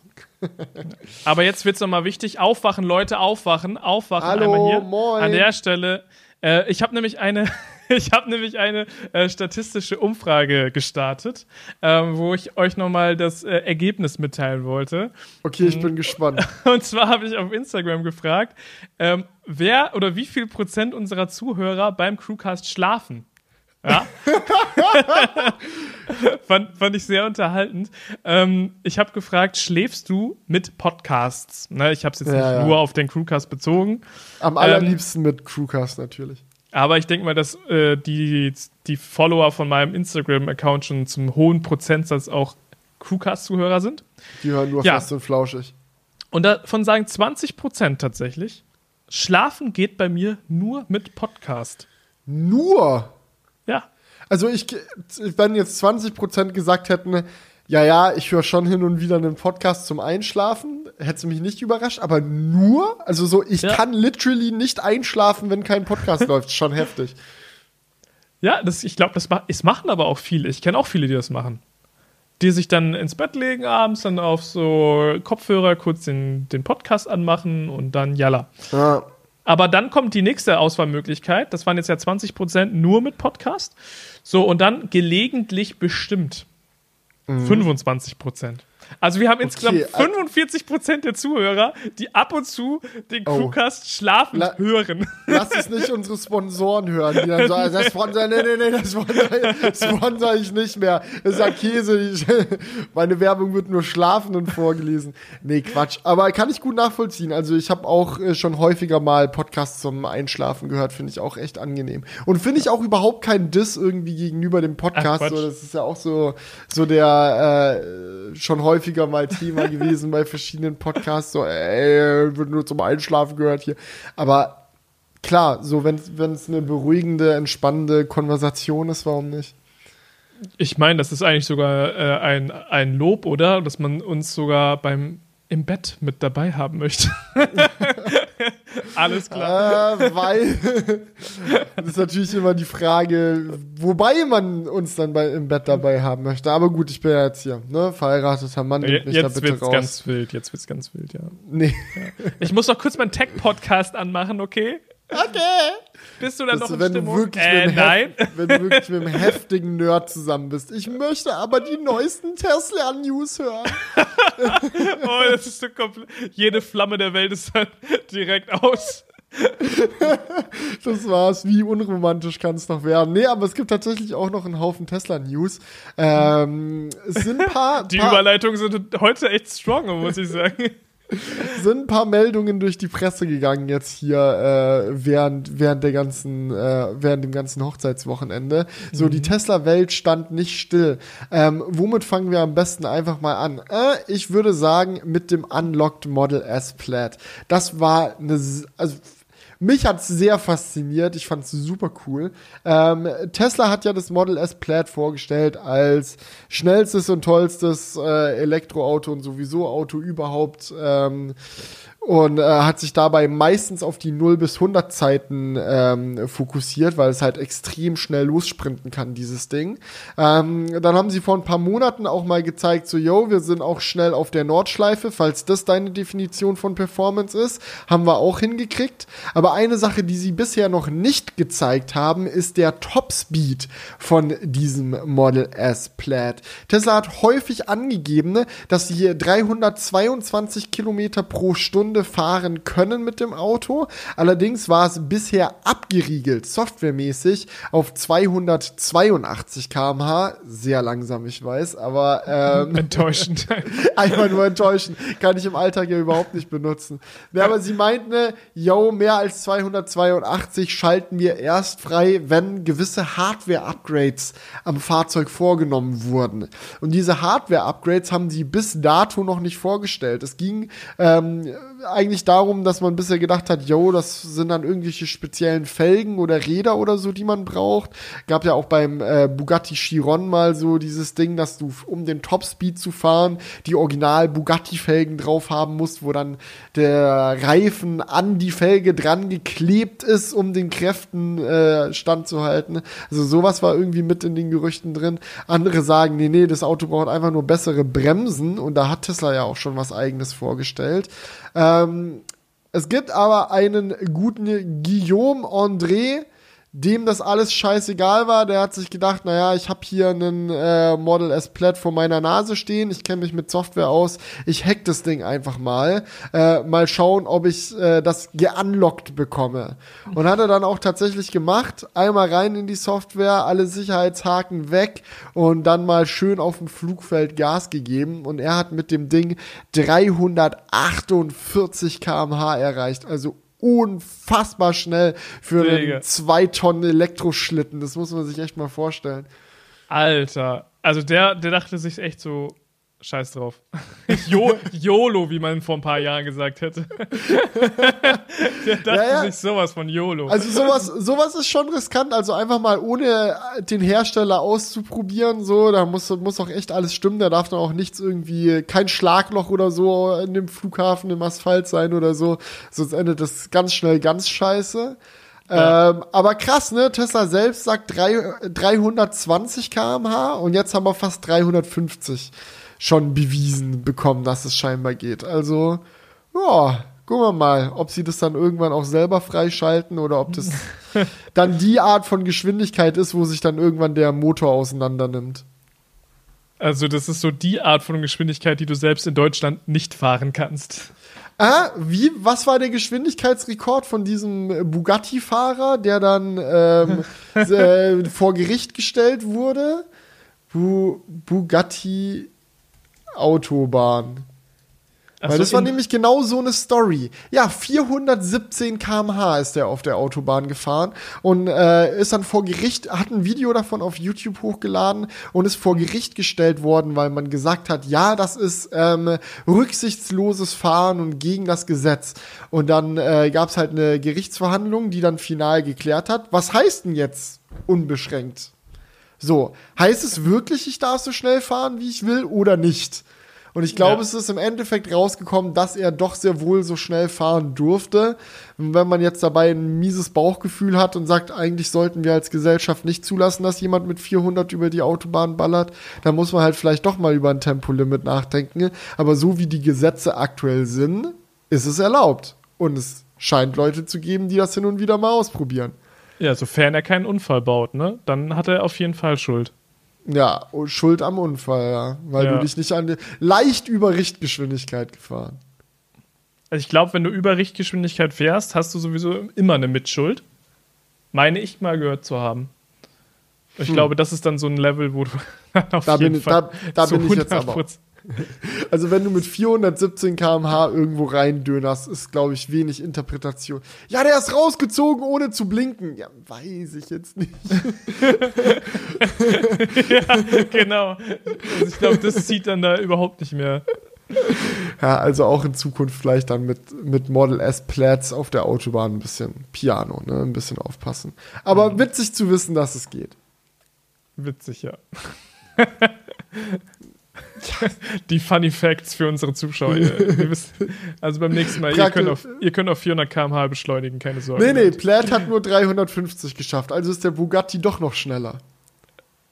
Aber jetzt wird es nochmal wichtig. Aufwachen, Leute, aufwachen, aufwachen. Hallo, hier. moin. An der Stelle. Äh, ich habe nämlich eine, ich habe nämlich eine äh, statistische Umfrage gestartet, ähm, wo ich euch nochmal das äh, Ergebnis mitteilen wollte. Okay, ich bin gespannt. Und zwar habe ich auf Instagram gefragt, ähm, wer oder wie viel Prozent unserer Zuhörer beim Crewcast schlafen. Ja. fand, fand ich sehr unterhaltend. Ähm, ich habe gefragt, schläfst du mit Podcasts? Ne, ich habe es jetzt ja, nicht ja. nur auf den Crewcast bezogen. Am allerliebsten ähm, mit Crewcast natürlich. Aber ich denke mal, dass äh, die, die Follower von meinem Instagram-Account schon zum hohen Prozentsatz auch Crewcast-Zuhörer sind. Die hören nur ja. fest und flauschig. Und davon sagen 20 Prozent tatsächlich, Schlafen geht bei mir nur mit Podcast. Nur? Ja. Also ich, wenn jetzt 20 Prozent gesagt hätten, ja, ja, ich höre schon hin und wieder einen Podcast zum Einschlafen. Hätte mich nicht überrascht, aber nur, also so, ich ja. kann literally nicht einschlafen, wenn kein Podcast läuft. Schon heftig. Ja, das, ich glaube, das, das machen aber auch viele. Ich kenne auch viele, die das machen. Die sich dann ins Bett legen abends, dann auf so Kopfhörer kurz den, den Podcast anmachen und dann jalla. Ja. Aber dann kommt die nächste Auswahlmöglichkeit. Das waren jetzt ja 20% nur mit Podcast. So, und dann gelegentlich bestimmt. Mhm. 25 Prozent. Also wir haben okay, insgesamt 45 Prozent der Zuhörer, die ab und zu den oh. Crewcast schlafend La hören. Lass es nicht unsere Sponsoren hören, die dann sagen, das Sponsor, nee, nee, nee, das sponsor, sponsor ich nicht mehr. Das ist ja Käse. Ich, meine Werbung wird nur schlafend vorgelesen. Nee, Quatsch. Aber kann ich gut nachvollziehen. Also ich habe auch äh, schon häufiger mal Podcasts zum Einschlafen gehört, finde ich auch echt angenehm. Und finde ich auch überhaupt kein Diss irgendwie gegenüber dem Podcast. Ach, so, das ist ja auch so, so der äh, schon häufig häufiger mal Thema gewesen bei verschiedenen Podcasts. So, ey, wird nur zum Einschlafen gehört hier. Aber klar, so wenn es eine beruhigende, entspannende Konversation ist, warum nicht? Ich meine, das ist eigentlich sogar äh, ein, ein Lob, oder? Dass man uns sogar beim im Bett mit dabei haben möchte. Alles klar. Äh, weil das ist natürlich immer die Frage, wobei man uns dann bei, im Bett dabei haben möchte. Aber gut, ich bin ja jetzt hier, ne? Verheirateter Mann, nimmt mich jetzt da bitte wird's raus. ganz wild, jetzt wird's ganz wild, ja. Nee. Ja. Ich muss noch kurz meinen Tech-Podcast anmachen, okay? Okay. Bist du dann noch in wenn Stimmung? Du wirklich äh, mit nein. wenn du wirklich mit einem heftigen Nerd zusammen bist. Ich möchte aber die neuesten Tesla-News hören. oh, das ist so komplett. Jede Flamme der Welt ist dann direkt aus. das war's. Wie unromantisch kann es noch werden? Nee, aber es gibt tatsächlich auch noch einen Haufen Tesla-News. Ähm, es sind ein paar. Die paar Überleitungen sind heute echt strong, muss ich sagen sind ein paar Meldungen durch die Presse gegangen jetzt hier äh, während während der ganzen äh, während dem ganzen Hochzeitswochenende. So mhm. die Tesla-Welt stand nicht still. Ähm, womit fangen wir am besten einfach mal an? Äh, ich würde sagen mit dem Unlocked Model S Plaid. Das war eine also mich hat es sehr fasziniert. Ich fand es super cool. Ähm, Tesla hat ja das Model S Plaid vorgestellt als schnellstes und tollstes äh, Elektroauto und sowieso Auto überhaupt. Ähm, und äh, hat sich dabei meistens auf die 0 bis 100 Zeiten ähm, fokussiert, weil es halt extrem schnell lossprinten kann, dieses Ding. Ähm, dann haben sie vor ein paar Monaten auch mal gezeigt, so, yo, wir sind auch schnell auf der Nordschleife, falls das deine Definition von Performance ist, haben wir auch hingekriegt. Aber eine Sache, die sie bisher noch nicht gezeigt haben, ist der Topspeed von diesem Model S Plaid. Tesla hat häufig angegeben, dass sie hier 322 Kilometer pro Stunde Stunde fahren können mit dem Auto. Allerdings war es bisher abgeriegelt, softwaremäßig, auf 282 km/h. Sehr langsam, ich weiß, aber ähm, enttäuschend. einfach nur enttäuschend. Kann ich im Alltag ja überhaupt nicht benutzen. Ja, aber sie meinten, yo, mehr als 282 schalten wir erst frei, wenn gewisse Hardware-Upgrades am Fahrzeug vorgenommen wurden. Und diese Hardware-Upgrades haben sie bis dato noch nicht vorgestellt. Es ging ähm, eigentlich darum, dass man bisher gedacht hat, yo, das sind dann irgendwelche speziellen Felgen oder Räder oder so, die man braucht. Gab ja auch beim äh, Bugatti Chiron mal so dieses Ding, dass du, um den Topspeed zu fahren, die Original Bugatti-Felgen drauf haben musst, wo dann der Reifen an die Felge dran geklebt ist, um den Kräften äh, standzuhalten. Also sowas war irgendwie mit in den Gerüchten drin. Andere sagen, nee, nee, das Auto braucht einfach nur bessere Bremsen und da hat Tesla ja auch schon was eigenes vorgestellt. Ähm, es gibt aber einen guten Guillaume André, dem das alles scheißegal war, der hat sich gedacht, naja, ich habe hier einen äh, Model S Plaid vor meiner Nase stehen, ich kenne mich mit Software aus, ich hack das Ding einfach mal, äh, mal schauen, ob ich äh, das geunlockt bekomme. Und hat er dann auch tatsächlich gemacht, einmal rein in die Software, alle Sicherheitshaken weg und dann mal schön auf dem Flugfeld Gas gegeben und er hat mit dem Ding 348 kmh erreicht, also unfassbar schnell für Digga. einen 2 Tonnen Elektroschlitten. Das muss man sich echt mal vorstellen. Alter. Also der, der dachte sich echt so, Scheiß drauf. Jo YOLO, wie man vor ein paar Jahren gesagt hätte. Der dachte ja, ja. sich sowas von YOLO. Also sowas, sowas ist schon riskant. Also einfach mal ohne den Hersteller auszuprobieren, so, da muss, muss auch echt alles stimmen. Da darf dann auch nichts irgendwie, kein Schlagloch oder so in dem Flughafen im Asphalt sein oder so. Sonst endet das ganz schnell ganz scheiße. Ja. Ähm, aber krass, ne? Tesla selbst sagt drei, 320 km/h und jetzt haben wir fast 350 schon bewiesen bekommen, dass es scheinbar geht. Also, ja, gucken wir mal, ob sie das dann irgendwann auch selber freischalten oder ob das dann die Art von Geschwindigkeit ist, wo sich dann irgendwann der Motor auseinander nimmt. Also, das ist so die Art von Geschwindigkeit, die du selbst in Deutschland nicht fahren kannst. Ah, wie, was war der Geschwindigkeitsrekord von diesem Bugatti-Fahrer, der dann ähm, äh, vor Gericht gestellt wurde? Bu Bugatti Autobahn. Ach Weil so, das war nämlich genau so eine Story. Ja, 417 km/h ist er auf der Autobahn gefahren und äh, ist dann vor Gericht, hat ein Video davon auf YouTube hochgeladen und ist vor Gericht gestellt worden, weil man gesagt hat, ja, das ist ähm, rücksichtsloses Fahren und gegen das Gesetz. Und dann äh, gab es halt eine Gerichtsverhandlung, die dann final geklärt hat. Was heißt denn jetzt unbeschränkt? So, heißt es wirklich, ich darf so schnell fahren, wie ich will oder nicht? Und ich glaube, ja. es ist im Endeffekt rausgekommen, dass er doch sehr wohl so schnell fahren durfte. Und wenn man jetzt dabei ein mieses Bauchgefühl hat und sagt, eigentlich sollten wir als Gesellschaft nicht zulassen, dass jemand mit 400 über die Autobahn ballert, dann muss man halt vielleicht doch mal über ein Tempolimit nachdenken. Aber so wie die Gesetze aktuell sind, ist es erlaubt. Und es scheint Leute zu geben, die das hin und wieder mal ausprobieren. Ja, sofern er keinen Unfall baut, ne? Dann hat er auf jeden Fall Schuld. Ja, Schuld am Unfall, ja. Weil ja. du dich nicht an die leicht über Richtgeschwindigkeit gefahren. Also ich glaube, wenn du über Richtgeschwindigkeit fährst, hast du sowieso immer eine Mitschuld. Meine ich mal gehört zu haben. Ich hm. glaube, das ist dann so ein Level, wo du auf da jeden bin, Fall da, da bin ich jetzt aber. Also wenn du mit 417 km/h irgendwo reindönerst, ist, glaube ich, wenig Interpretation. Ja, der ist rausgezogen, ohne zu blinken. Ja, weiß ich jetzt nicht. ja, genau. Also ich glaube, das zieht dann da überhaupt nicht mehr. Ja, also auch in Zukunft vielleicht dann mit, mit Model S Plaids auf der Autobahn ein bisschen Piano, ne? Ein bisschen aufpassen. Aber mhm. witzig zu wissen, dass es geht. Witzig, ja. Die Funny Facts für unsere Zuschauer. also beim nächsten Mal, ihr könnt, auf, ihr könnt auf 400 km/h beschleunigen, keine Sorge. Nee, nee, Plaid hat nur 350 geschafft, also ist der Bugatti doch noch schneller.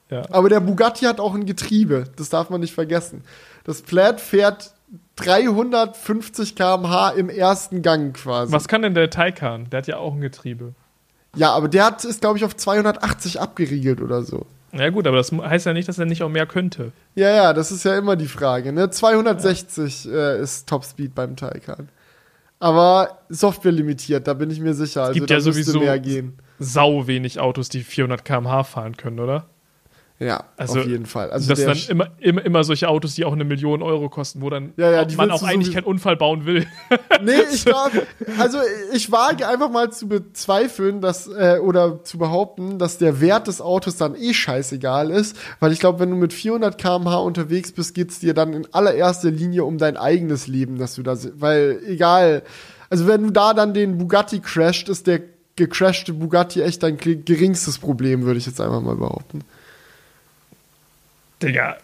Ja. Aber der Bugatti hat auch ein Getriebe, das darf man nicht vergessen. Das Plaid fährt 350 km/h im ersten Gang quasi. Was kann denn der Taycan? Der hat ja auch ein Getriebe. Ja, aber der hat, ist, glaube ich, auf 280 abgeriegelt oder so. Ja gut, aber das heißt ja nicht, dass er nicht auch mehr könnte. Ja, ja, das ist ja immer die Frage. Ne? 260 ja. äh, ist Topspeed beim Taycan. Aber Software limitiert, da bin ich mir sicher. Es also, gibt ja sowieso mehr gehen. sau wenig Autos, die 400 km/h fahren können, oder? Ja, also, auf jeden Fall. Also das sind dann immer, immer, immer solche Autos, die auch eine Million Euro kosten, wo dann ja, ja, man auch eigentlich keinen Unfall bauen will. Nee, ich glaube, also ich wage einfach mal zu bezweifeln, dass, äh, oder zu behaupten, dass der Wert des Autos dann eh scheißegal ist, weil ich glaube, wenn du mit 400 km/h unterwegs bist, geht es dir dann in allererster Linie um dein eigenes Leben, dass du da, weil egal, also wenn du da dann den Bugatti crasht, ist der gecrashte Bugatti echt dein geringstes Problem, würde ich jetzt einfach mal behaupten. Digga.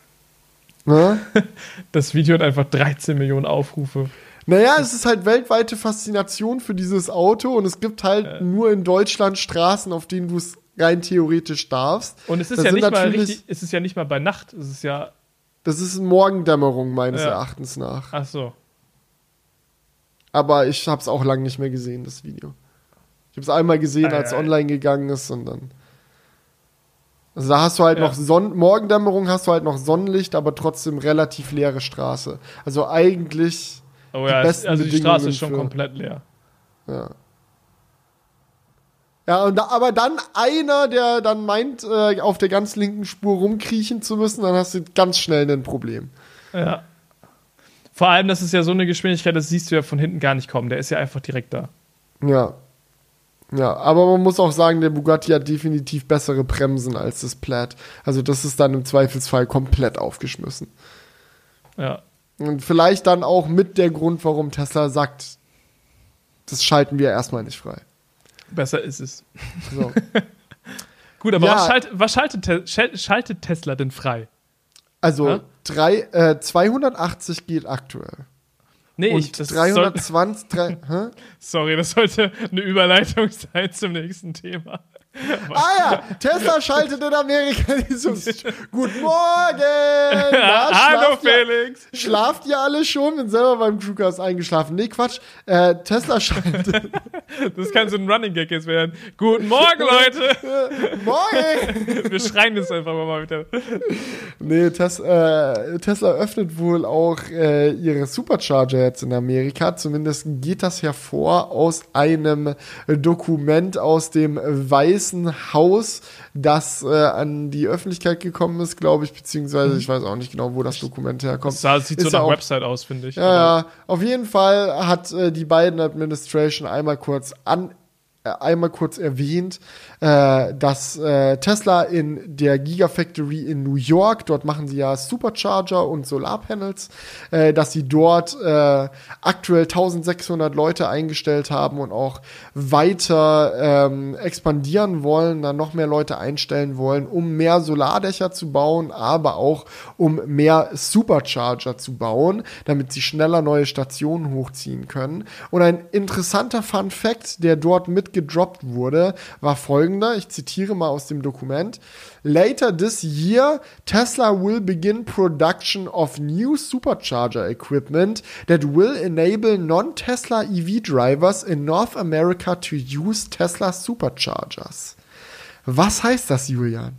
Na? Das Video hat einfach 13 Millionen Aufrufe. Naja, es ist halt weltweite Faszination für dieses Auto und es gibt halt ja. nur in Deutschland Straßen, auf denen du es rein theoretisch darfst. Und es ist das ja nicht mal richtig, es ist ja nicht mal bei Nacht, es ist ja. Das ist Morgendämmerung meines ja. Erachtens nach. Ach so. Aber ich habe es auch lange nicht mehr gesehen, das Video. Ich habe es einmal gesehen, als es online gegangen ist und dann. Also da hast du halt ja. noch Son Morgendämmerung, hast du halt noch Sonnenlicht, aber trotzdem relativ leere Straße. Also eigentlich. Oh ja, die also die Straße ist schon für, komplett leer. Ja. Ja, und da, aber dann einer, der dann meint, äh, auf der ganz linken Spur rumkriechen zu müssen, dann hast du ganz schnell ein Problem. Ja. Vor allem, das ist ja so eine Geschwindigkeit, das siehst du ja von hinten gar nicht kommen. Der ist ja einfach direkt da. Ja. Ja, aber man muss auch sagen, der Bugatti hat definitiv bessere Bremsen als das Plaid. Also das ist dann im Zweifelsfall komplett aufgeschmissen. Ja. Und vielleicht dann auch mit der Grund, warum Tesla sagt, das schalten wir erstmal nicht frei. Besser ist es. So. Gut, aber ja. was, schalt, was schaltet, schaltet, Tesla denn frei? Also drei, äh, 280 geht aktuell. Nee, und ich, das 320. Soll, drei, Sorry, das sollte eine Überleitung sein zum nächsten Thema. Ah ja, Tesla schaltet in Amerika dieses Guten Morgen! Na, Hallo Felix! Ihr, schlaft ihr alle schon? Bin selber beim Crewcast eingeschlafen. Nee, Quatsch. Äh, Tesla schaltet. das kann so ein Running Gag jetzt werden. Guten Morgen, Leute! Morgen! Wir schreien das einfach mal wieder. Nee, Tes äh, Tesla öffnet wohl auch äh, ihre Supercharger jetzt in Amerika. Zumindest geht das hervor aus einem Dokument aus dem Weiß Weißen Haus, das äh, an die Öffentlichkeit gekommen ist, glaube ich, beziehungsweise mhm. ich weiß auch nicht genau, wo das Dokument herkommt. Das sieht ist so nach auch, Website aus, finde ich. Ja, ja, auf jeden Fall hat äh, die beiden Administration einmal kurz an äh, einmal kurz erwähnt, äh, dass äh, Tesla in der Gigafactory in New York, dort machen sie ja Supercharger und Solarpanels, äh, dass sie dort äh, aktuell 1600 Leute eingestellt haben und auch weiter ähm, expandieren wollen, dann noch mehr Leute einstellen wollen, um mehr Solardächer zu bauen, aber auch um mehr Supercharger zu bauen, damit sie schneller neue Stationen hochziehen können. Und ein interessanter Fun Fact, der dort mitgedroppt wurde, war folgendes folgender, ich zitiere mal aus dem Dokument. Later this year, Tesla will begin production of new supercharger equipment that will enable non-Tesla EV drivers in North America to use Tesla superchargers. Was heißt das, Julian?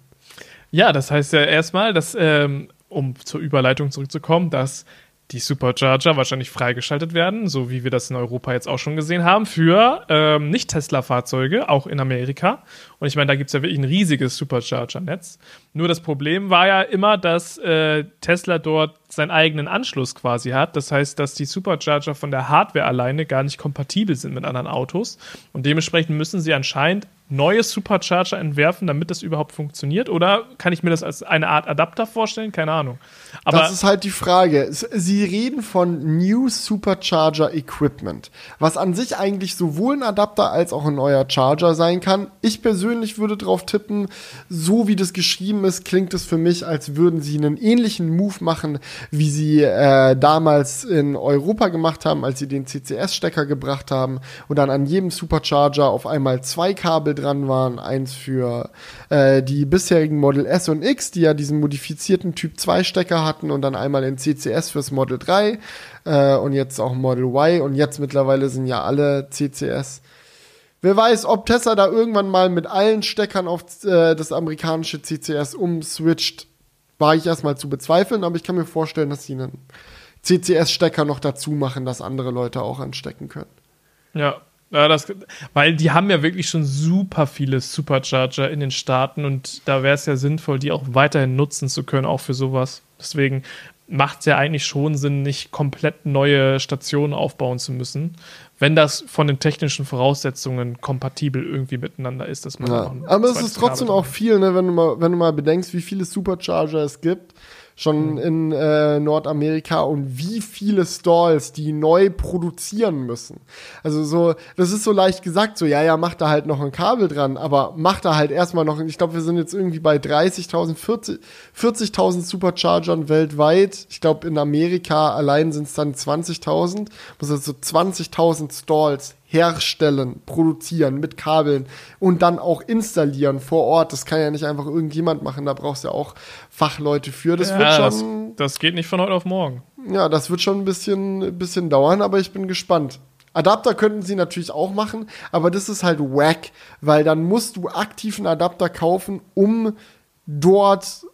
Ja, das heißt ja erstmal, dass, ähm, um zur Überleitung zurückzukommen, dass die Supercharger wahrscheinlich freigeschaltet werden, so wie wir das in Europa jetzt auch schon gesehen haben, für ähm, Nicht-Tesla-Fahrzeuge, auch in Amerika. Und ich meine, da gibt es ja wirklich ein riesiges Supercharger-Netz. Nur das Problem war ja immer, dass äh, Tesla dort seinen eigenen Anschluss quasi hat. Das heißt, dass die Supercharger von der Hardware alleine gar nicht kompatibel sind mit anderen Autos. Und dementsprechend müssen sie anscheinend neue Supercharger entwerfen, damit das überhaupt funktioniert? Oder kann ich mir das als eine Art Adapter vorstellen? Keine Ahnung. Aber das ist halt die Frage. Sie reden von New Supercharger Equipment, was an sich eigentlich sowohl ein Adapter als auch ein neuer Charger sein kann. Ich persönlich würde drauf tippen, so wie das geschrieben ist, klingt es für mich, als würden sie einen ähnlichen Move machen, wie sie äh, damals in Europa gemacht haben, als sie den CCS-Stecker gebracht haben und dann an jedem Supercharger auf einmal zwei Kabel dran waren. Eins für äh, die bisherigen Model S und X, die ja diesen modifizierten Typ 2 Stecker hatten und dann einmal in CCS fürs Model 3 äh, und jetzt auch Model Y und jetzt mittlerweile sind ja alle CCS. Wer weiß, ob Tesla da irgendwann mal mit allen Steckern auf äh, das amerikanische CCS umswitcht, war ich erstmal zu bezweifeln, aber ich kann mir vorstellen, dass sie einen CCS-Stecker noch dazu machen, dass andere Leute auch anstecken können. Ja, Ja, das, weil die haben ja wirklich schon super viele Supercharger in den Staaten und da wäre es ja sinnvoll, die auch weiterhin nutzen zu können, auch für sowas. Deswegen macht es ja eigentlich schon Sinn, nicht komplett neue Stationen aufbauen zu müssen, wenn das von den technischen Voraussetzungen kompatibel irgendwie miteinander ist. Dass man ja. Aber es ist trotzdem auch viel, ne, wenn, du mal, wenn du mal bedenkst, wie viele Supercharger es gibt schon mhm. in äh, Nordamerika und wie viele Stalls die neu produzieren müssen. Also so, das ist so leicht gesagt, so ja, ja, mach da halt noch ein Kabel dran, aber mach da halt erstmal noch, ich glaube, wir sind jetzt irgendwie bei 30.000, 40.000 40 Superchargern weltweit. Ich glaube, in Amerika allein sind es dann 20.000. Muss also 20.000 Stalls herstellen, produzieren mit Kabeln und dann auch installieren vor Ort. Das kann ja nicht einfach irgendjemand machen, da brauchst du ja auch Fachleute für. Das ja, wird schon. Das, das, geht nicht von heute auf morgen. Ja, das wird schon ein bisschen, bisschen dauern, aber ich bin gespannt. Adapter könnten sie natürlich auch machen, aber das ist halt wack, weil dann musst du aktiv einen Adapter kaufen, um dort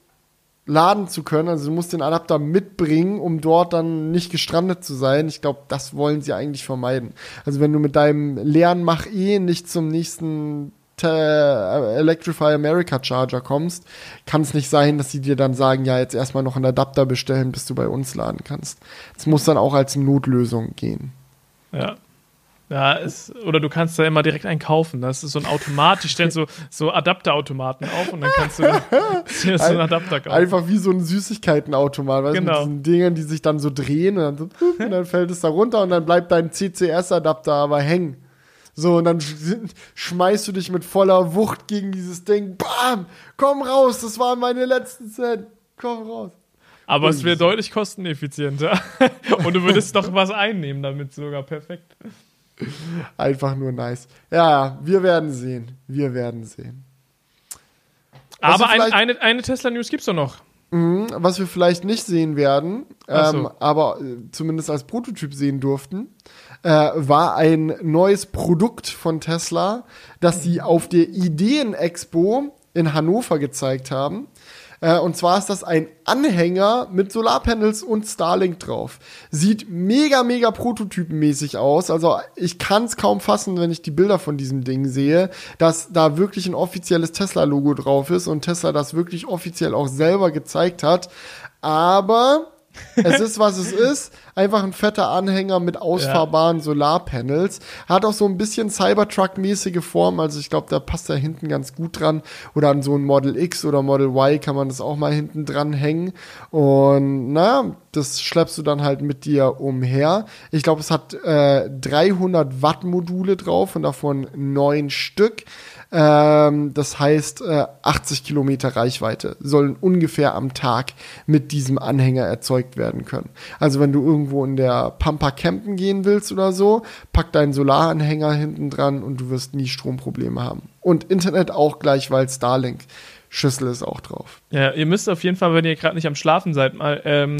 laden zu können. Also du musst den Adapter mitbringen, um dort dann nicht gestrandet zu sein. Ich glaube, das wollen sie eigentlich vermeiden. Also wenn du mit deinem leeren Mach-E nicht zum nächsten Electrify America Charger kommst, kann es nicht sein, dass sie dir dann sagen, ja, jetzt erstmal noch einen Adapter bestellen, bis du bei uns laden kannst. Es muss dann auch als Notlösung gehen. Ja. Ja, ist, oder du kannst da immer direkt einen kaufen. Das ist so ein Automat, die stellen so, so Adapterautomaten auf und dann kannst du dir so einen Adapter kaufen. Einfach wie so ein Süßigkeitenautomat, weißt genau. du, mit diesen Dingern, die sich dann so drehen und dann, so, und dann fällt es da runter und dann bleibt dein CCS-Adapter aber hängen. So, und dann schmeißt du dich mit voller Wucht gegen dieses Ding. Bam! Komm raus, das waren meine letzten Cent. Komm raus. Aber es wäre deutlich kosteneffizienter. und du würdest doch was einnehmen damit sogar. Perfekt. Einfach nur nice. Ja, wir werden sehen. Wir werden sehen. Aber ein, eine, eine Tesla-News gibt es doch noch. Mhm, was wir vielleicht nicht sehen werden, ähm, so. aber äh, zumindest als Prototyp sehen durften, äh, war ein neues Produkt von Tesla, das sie auf der Ideen-Expo in Hannover gezeigt haben. Äh, und zwar ist das ein Anhänger mit Solarpanels und Starlink drauf. Sieht mega, mega prototypenmäßig aus. Also ich kann es kaum fassen, wenn ich die Bilder von diesem Ding sehe, dass da wirklich ein offizielles Tesla-Logo drauf ist und Tesla das wirklich offiziell auch selber gezeigt hat. Aber es ist, was es ist. Einfach ein fetter Anhänger mit ausfahrbaren ja. Solarpanels. Hat auch so ein bisschen Cybertruck-mäßige Form. Also ich glaube, da passt er hinten ganz gut dran. Oder an so ein Model X oder Model Y kann man das auch mal hinten dran hängen. Und na, das schleppst du dann halt mit dir umher. Ich glaube, es hat äh, 300 Watt Module drauf und davon neun Stück. Ähm, das heißt, äh, 80 Kilometer Reichweite sollen ungefähr am Tag mit diesem Anhänger erzeugt werden können. Also wenn du irgendwo in der Pampa campen gehen willst oder so, pack deinen Solaranhänger hinten dran und du wirst nie Stromprobleme haben. Und Internet auch gleich, weil Starlink Schüssel ist auch drauf. Ja, ihr müsst auf jeden Fall, wenn ihr gerade nicht am Schlafen seid, mal ähm,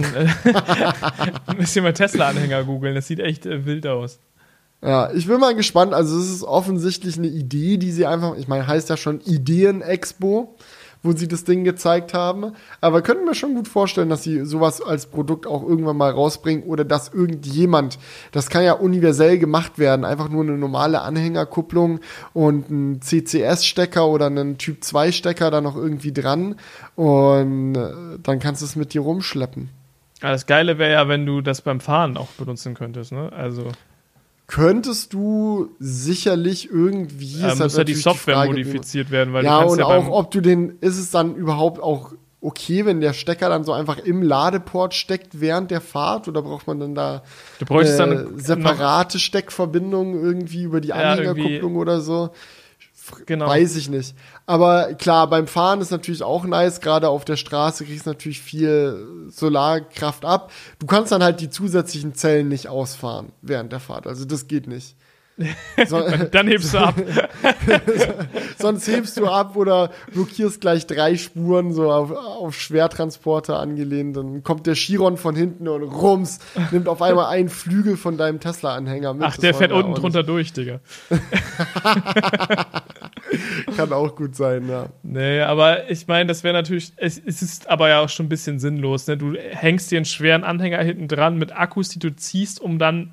müsst ihr mal Tesla-Anhänger googeln. Das sieht echt äh, wild aus. Ja, ich bin mal gespannt. Also, es ist offensichtlich eine Idee, die sie einfach, ich meine, heißt ja schon Ideen-Expo, wo sie das Ding gezeigt haben. Aber könnten wir schon gut vorstellen, dass sie sowas als Produkt auch irgendwann mal rausbringen oder dass irgendjemand, das kann ja universell gemacht werden, einfach nur eine normale Anhängerkupplung und ein CCS-Stecker oder einen Typ-2-Stecker da noch irgendwie dran und äh, dann kannst du es mit dir rumschleppen. Das Geile wäre ja, wenn du das beim Fahren auch benutzen könntest, ne? Also könntest du sicherlich irgendwie. Ja, muss halt ja die Software die Frage, modifiziert werden, weil ja und ja auch, ob du den, ist es dann überhaupt auch okay, wenn der Stecker dann so einfach im Ladeport steckt während der Fahrt oder braucht man dann da du bräuchtest äh, dann separate Steckverbindungen irgendwie über die Anhängerkupplung oder so? Genau. Weiß ich nicht. Aber klar, beim Fahren ist natürlich auch nice. Gerade auf der Straße kriegst du natürlich viel Solarkraft ab. Du kannst dann halt die zusätzlichen Zellen nicht ausfahren während der Fahrt. Also das geht nicht. So, dann hebst du ab. Sonst hebst du ab oder blockierst gleich drei Spuren so auf, auf Schwertransporter angelehnt. Dann kommt der Chiron von hinten und rums, nimmt auf einmal einen Flügel von deinem Tesla-Anhänger mit. Ach, der fährt unten drunter durch, Digga. Kann auch gut sein, ja. Nee, aber ich meine, das wäre natürlich, es, es, ist aber ja auch schon ein bisschen sinnlos. Ne? Du hängst dir einen schweren Anhänger hinten dran mit Akkus, die du ziehst, um dann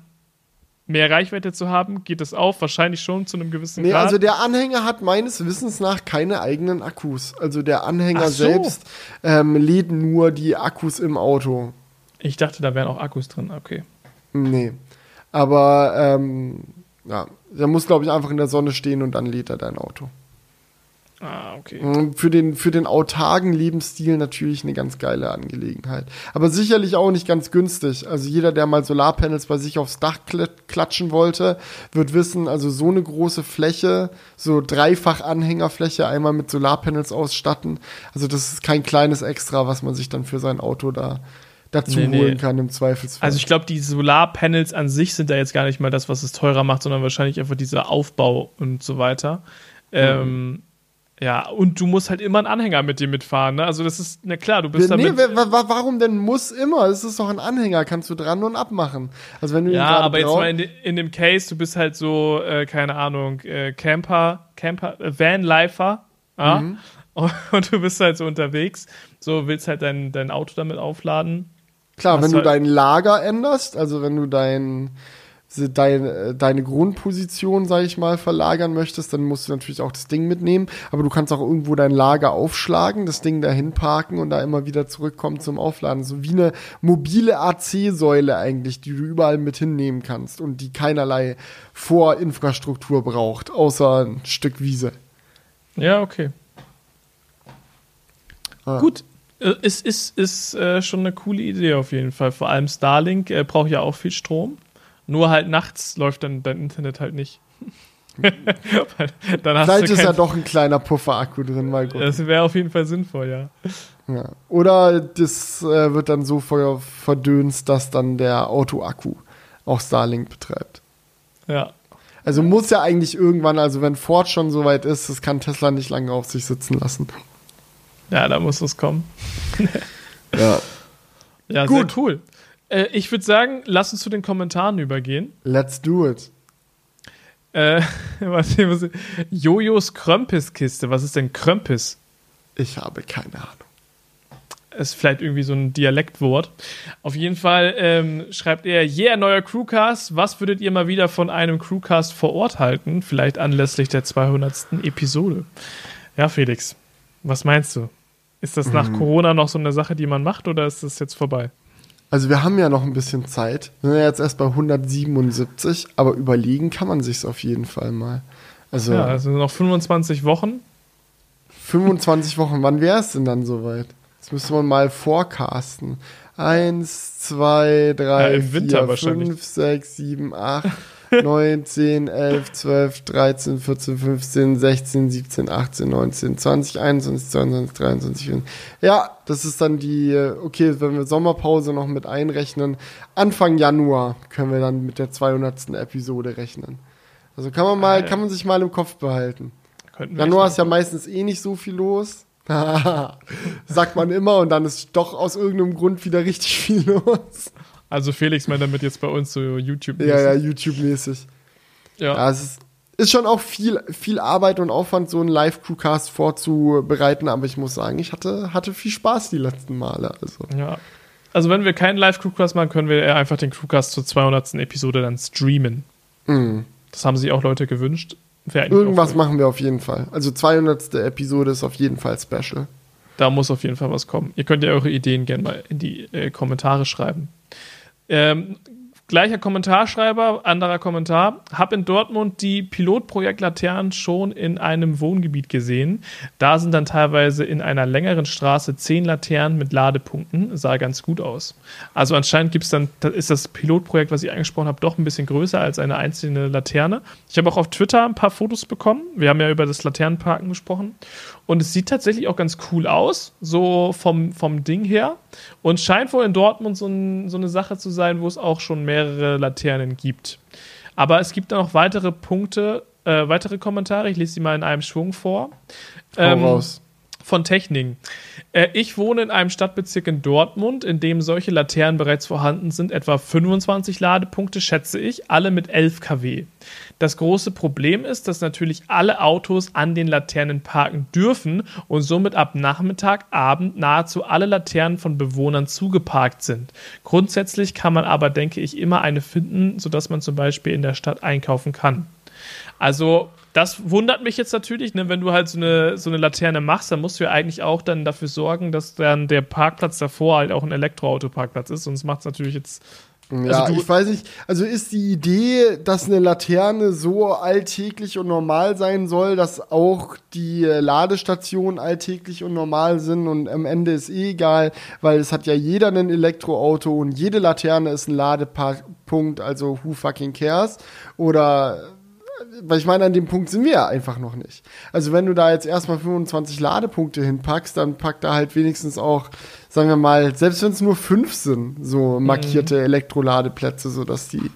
mehr Reichweite zu haben? Geht das auf? Wahrscheinlich schon zu einem gewissen nee, Grad. Also der Anhänger hat meines Wissens nach keine eigenen Akkus. Also der Anhänger so. selbst ähm, lädt nur die Akkus im Auto. Ich dachte, da wären auch Akkus drin, okay. Nee. Aber ähm, ja, der muss, glaube ich, einfach in der Sonne stehen und dann lädt er dein Auto. Ah, okay. Für den, für den autarken Lebensstil natürlich eine ganz geile Angelegenheit. Aber sicherlich auch nicht ganz günstig. Also jeder, der mal Solarpanels bei sich aufs Dach klatschen wollte, wird wissen, also so eine große Fläche, so dreifach Anhängerfläche einmal mit Solarpanels ausstatten. Also das ist kein kleines Extra, was man sich dann für sein Auto da dazu nee, holen nee. kann im Zweifelsfall. Also ich glaube, die Solarpanels an sich sind da jetzt gar nicht mal das, was es teurer macht, sondern wahrscheinlich einfach dieser Aufbau und so weiter. Mhm. Ähm, ja, und du musst halt immer einen Anhänger mit dir mitfahren, ne? Also das ist, na klar, du bist nee, damit. warum denn muss immer? Es ist doch ein Anhänger, kannst du dran und abmachen. Also wenn du Ja, aber jetzt mal in, in, dem Case, du bist halt so, äh, keine Ahnung, äh, Camper, Camper, äh, Van-Lifer, ja? Mhm. Und du bist halt so unterwegs, so willst halt dein, dein Auto damit aufladen. Klar, wenn du dein Lager änderst, also wenn du dein deine, deine Grundposition, sag ich mal, verlagern möchtest, dann musst du natürlich auch das Ding mitnehmen. Aber du kannst auch irgendwo dein Lager aufschlagen, das Ding dahin parken und da immer wieder zurückkommen zum Aufladen. So wie eine mobile AC-Säule eigentlich, die du überall mit hinnehmen kannst und die keinerlei Vorinfrastruktur braucht, außer ein Stück Wiese. Ja, okay. Ah. Gut, äh, ist, ist, ist äh, schon eine coole Idee auf jeden Fall. Vor allem Starlink äh, braucht ja auch viel Strom. Nur halt nachts läuft dann dein Internet halt nicht. Vielleicht ist ja doch ein kleiner Puffer-Akku drin, mal gut. Das wäre auf jeden Fall sinnvoll, ja. ja. Oder das äh, wird dann so verdönst, dass dann der Auto-Akku auch Starlink betreibt. Ja. Also muss ja eigentlich irgendwann, also wenn Ford schon so weit ist, das kann Tesla nicht lange auf sich sitzen lassen. Ja, da muss es kommen. ja. Ja, Gut. sehr cool. Äh, ich würde sagen, lass uns zu den Kommentaren übergehen. Let's do it. Äh, was, was, Jojos Krömpiskiste. Was ist denn Krömpis? Ich habe keine Ahnung. Ist vielleicht irgendwie so ein Dialektwort. Auf jeden Fall ähm, schreibt er: Yeah, neuer Crewcast. Was würdet ihr mal wieder von einem Crewcast vor Ort halten? Vielleicht anlässlich der 200. Episode. Ja, Felix, was meinst du? Ist das nach mhm. Corona noch so eine Sache, die man macht, oder ist das jetzt vorbei? Also wir haben ja noch ein bisschen Zeit. Wir sind ja jetzt erst bei 177, aber überlegen kann man sich's auf jeden Fall mal. Also, ja, also noch 25 Wochen. 25 Wochen, wann wäre es denn dann soweit? Das müsste man mal forecasten. Eins, zwei, drei, ja, vier, fünf, sechs, sieben, acht. 9, 10, 11, 12, 13, 14, 15, 16, 17, 18, 19, 20, 21, 22, 23, 24. Ja, das ist dann die, okay, wenn wir Sommerpause noch mit einrechnen, Anfang Januar können wir dann mit der 200. Episode rechnen. Also kann man mal, kann man sich mal im Kopf behalten. Januar ist ja meistens eh nicht so viel los. Sagt man immer und dann ist doch aus irgendeinem Grund wieder richtig viel los. Also Felix meint damit jetzt bei uns so YouTube-mäßig. Ja, ja, YouTube-mäßig. Ja. ja. es ist, ist schon auch viel, viel Arbeit und Aufwand, so einen Live-Crewcast vorzubereiten, aber ich muss sagen, ich hatte, hatte viel Spaß die letzten Male. Also. Ja. Also wenn wir keinen Live-Crewcast machen, können wir einfach den Crewcast zur 200. Episode dann streamen. Mhm. Das haben sich auch Leute gewünscht. Irgendwas machen wir auf jeden Fall. Also 200. Episode ist auf jeden Fall special. Da muss auf jeden Fall was kommen. Ihr könnt ja eure Ideen gerne mal in die äh, Kommentare schreiben. Ähm, gleicher Kommentarschreiber, anderer Kommentar. Hab in Dortmund die Pilotprojektlaternen schon in einem Wohngebiet gesehen. Da sind dann teilweise in einer längeren Straße zehn Laternen mit Ladepunkten. Sah ganz gut aus. Also anscheinend gibt es dann, ist das Pilotprojekt, was ich angesprochen habe, doch ein bisschen größer als eine einzelne Laterne. Ich habe auch auf Twitter ein paar Fotos bekommen. Wir haben ja über das Laternenparken gesprochen. Und es sieht tatsächlich auch ganz cool aus, so vom, vom Ding her. Und scheint wohl in Dortmund so, ein, so eine Sache zu sein, wo es auch schon mehrere Laternen gibt. Aber es gibt da noch weitere Punkte, äh, weitere Kommentare. Ich lese sie mal in einem Schwung vor. Ähm, raus. Von Techniken. Äh, ich wohne in einem Stadtbezirk in Dortmund, in dem solche Laternen bereits vorhanden sind, etwa 25 Ladepunkte, schätze ich, alle mit 11 kW. Das große Problem ist, dass natürlich alle Autos an den Laternen parken dürfen und somit ab Nachmittag, Abend nahezu alle Laternen von Bewohnern zugeparkt sind. Grundsätzlich kann man aber, denke ich, immer eine finden, sodass man zum Beispiel in der Stadt einkaufen kann. Also das wundert mich jetzt natürlich, ne? wenn du halt so eine, so eine Laterne machst, dann musst du ja eigentlich auch dann dafür sorgen, dass dann der Parkplatz davor halt auch ein Elektroauto-Parkplatz ist, sonst macht es natürlich jetzt. Ja, also ich weiß nicht. Also ist die Idee, dass eine Laterne so alltäglich und normal sein soll, dass auch die Ladestationen alltäglich und normal sind und am Ende ist eh egal, weil es hat ja jeder ein Elektroauto und jede Laterne ist ein Ladepunkt, also who fucking cares? Oder weil ich meine, an dem Punkt sind wir ja einfach noch nicht. Also wenn du da jetzt erstmal 25 Ladepunkte hinpackst, dann pack da halt wenigstens auch, sagen wir mal, selbst wenn es nur fünf sind, so markierte mhm. Elektroladeplätze, so dass die,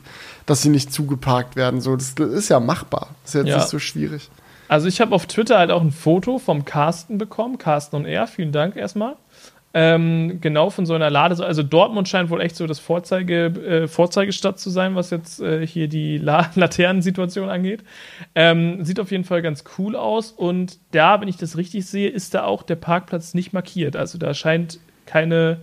dass sie nicht zugeparkt werden. So, das ist ja machbar. Das ist jetzt ja. nicht so schwierig. Also ich habe auf Twitter halt auch ein Foto vom Carsten bekommen, Carsten und er, vielen Dank erstmal ähm, genau von so einer Lade. Also Dortmund scheint wohl echt so das Vorzeige, äh, Vorzeigestadt zu sein, was jetzt äh, hier die La Laternensituation angeht. Ähm, sieht auf jeden Fall ganz cool aus und da, wenn ich das richtig sehe, ist da auch der Parkplatz nicht markiert. Also da scheint keine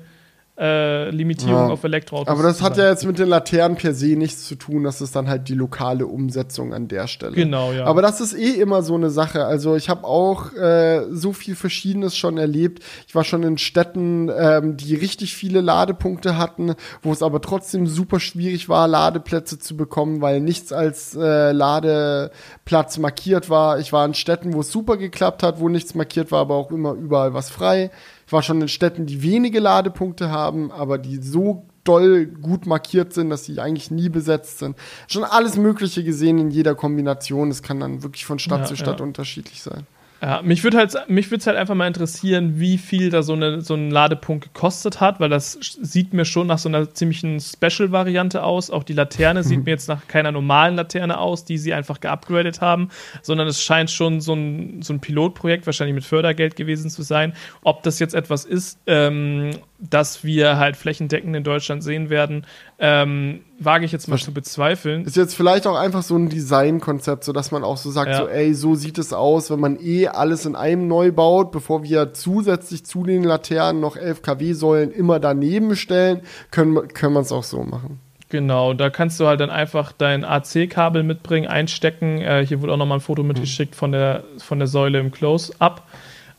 äh, Limitierung ja. auf Elektroautos. Aber das hat ja jetzt mit den Laternen per se nichts zu tun, das ist dann halt die lokale Umsetzung an der Stelle. Genau, ja. Aber das ist eh immer so eine Sache. Also ich habe auch äh, so viel Verschiedenes schon erlebt. Ich war schon in Städten, ähm, die richtig viele Ladepunkte hatten, wo es aber trotzdem super schwierig war, Ladeplätze zu bekommen, weil nichts als äh, Ladeplatz markiert war. Ich war in Städten, wo es super geklappt hat, wo nichts markiert war, aber auch immer überall was frei. War schon in Städten, die wenige Ladepunkte haben, aber die so doll gut markiert sind, dass sie eigentlich nie besetzt sind. Schon alles Mögliche gesehen in jeder Kombination. Es kann dann wirklich von Stadt ja, zu Stadt ja. unterschiedlich sein. Ja, mich würde halt, mich würde halt einfach mal interessieren, wie viel da so, eine, so ein Ladepunkt gekostet hat, weil das sieht mir schon nach so einer ziemlichen Special-Variante aus. Auch die Laterne mhm. sieht mir jetzt nach keiner normalen Laterne aus, die sie einfach geupgradet haben, sondern es scheint schon so ein, so ein Pilotprojekt, wahrscheinlich mit Fördergeld gewesen zu sein. Ob das jetzt etwas ist, ähm, das wir halt flächendeckend in Deutschland sehen werden, ähm, wage ich jetzt mal zu bezweifeln. Ist jetzt vielleicht auch einfach so ein Designkonzept, so dass man auch so sagt, ja. so ey, so sieht es aus, wenn man eh alles in einem neu baut, bevor wir zusätzlich zu den Laternen noch 11 kW-Säulen immer daneben stellen, können, können wir es auch so machen. Genau, da kannst du halt dann einfach dein AC-Kabel mitbringen, einstecken. Äh, hier wurde auch nochmal ein Foto mitgeschickt von der, von der Säule im Close-Up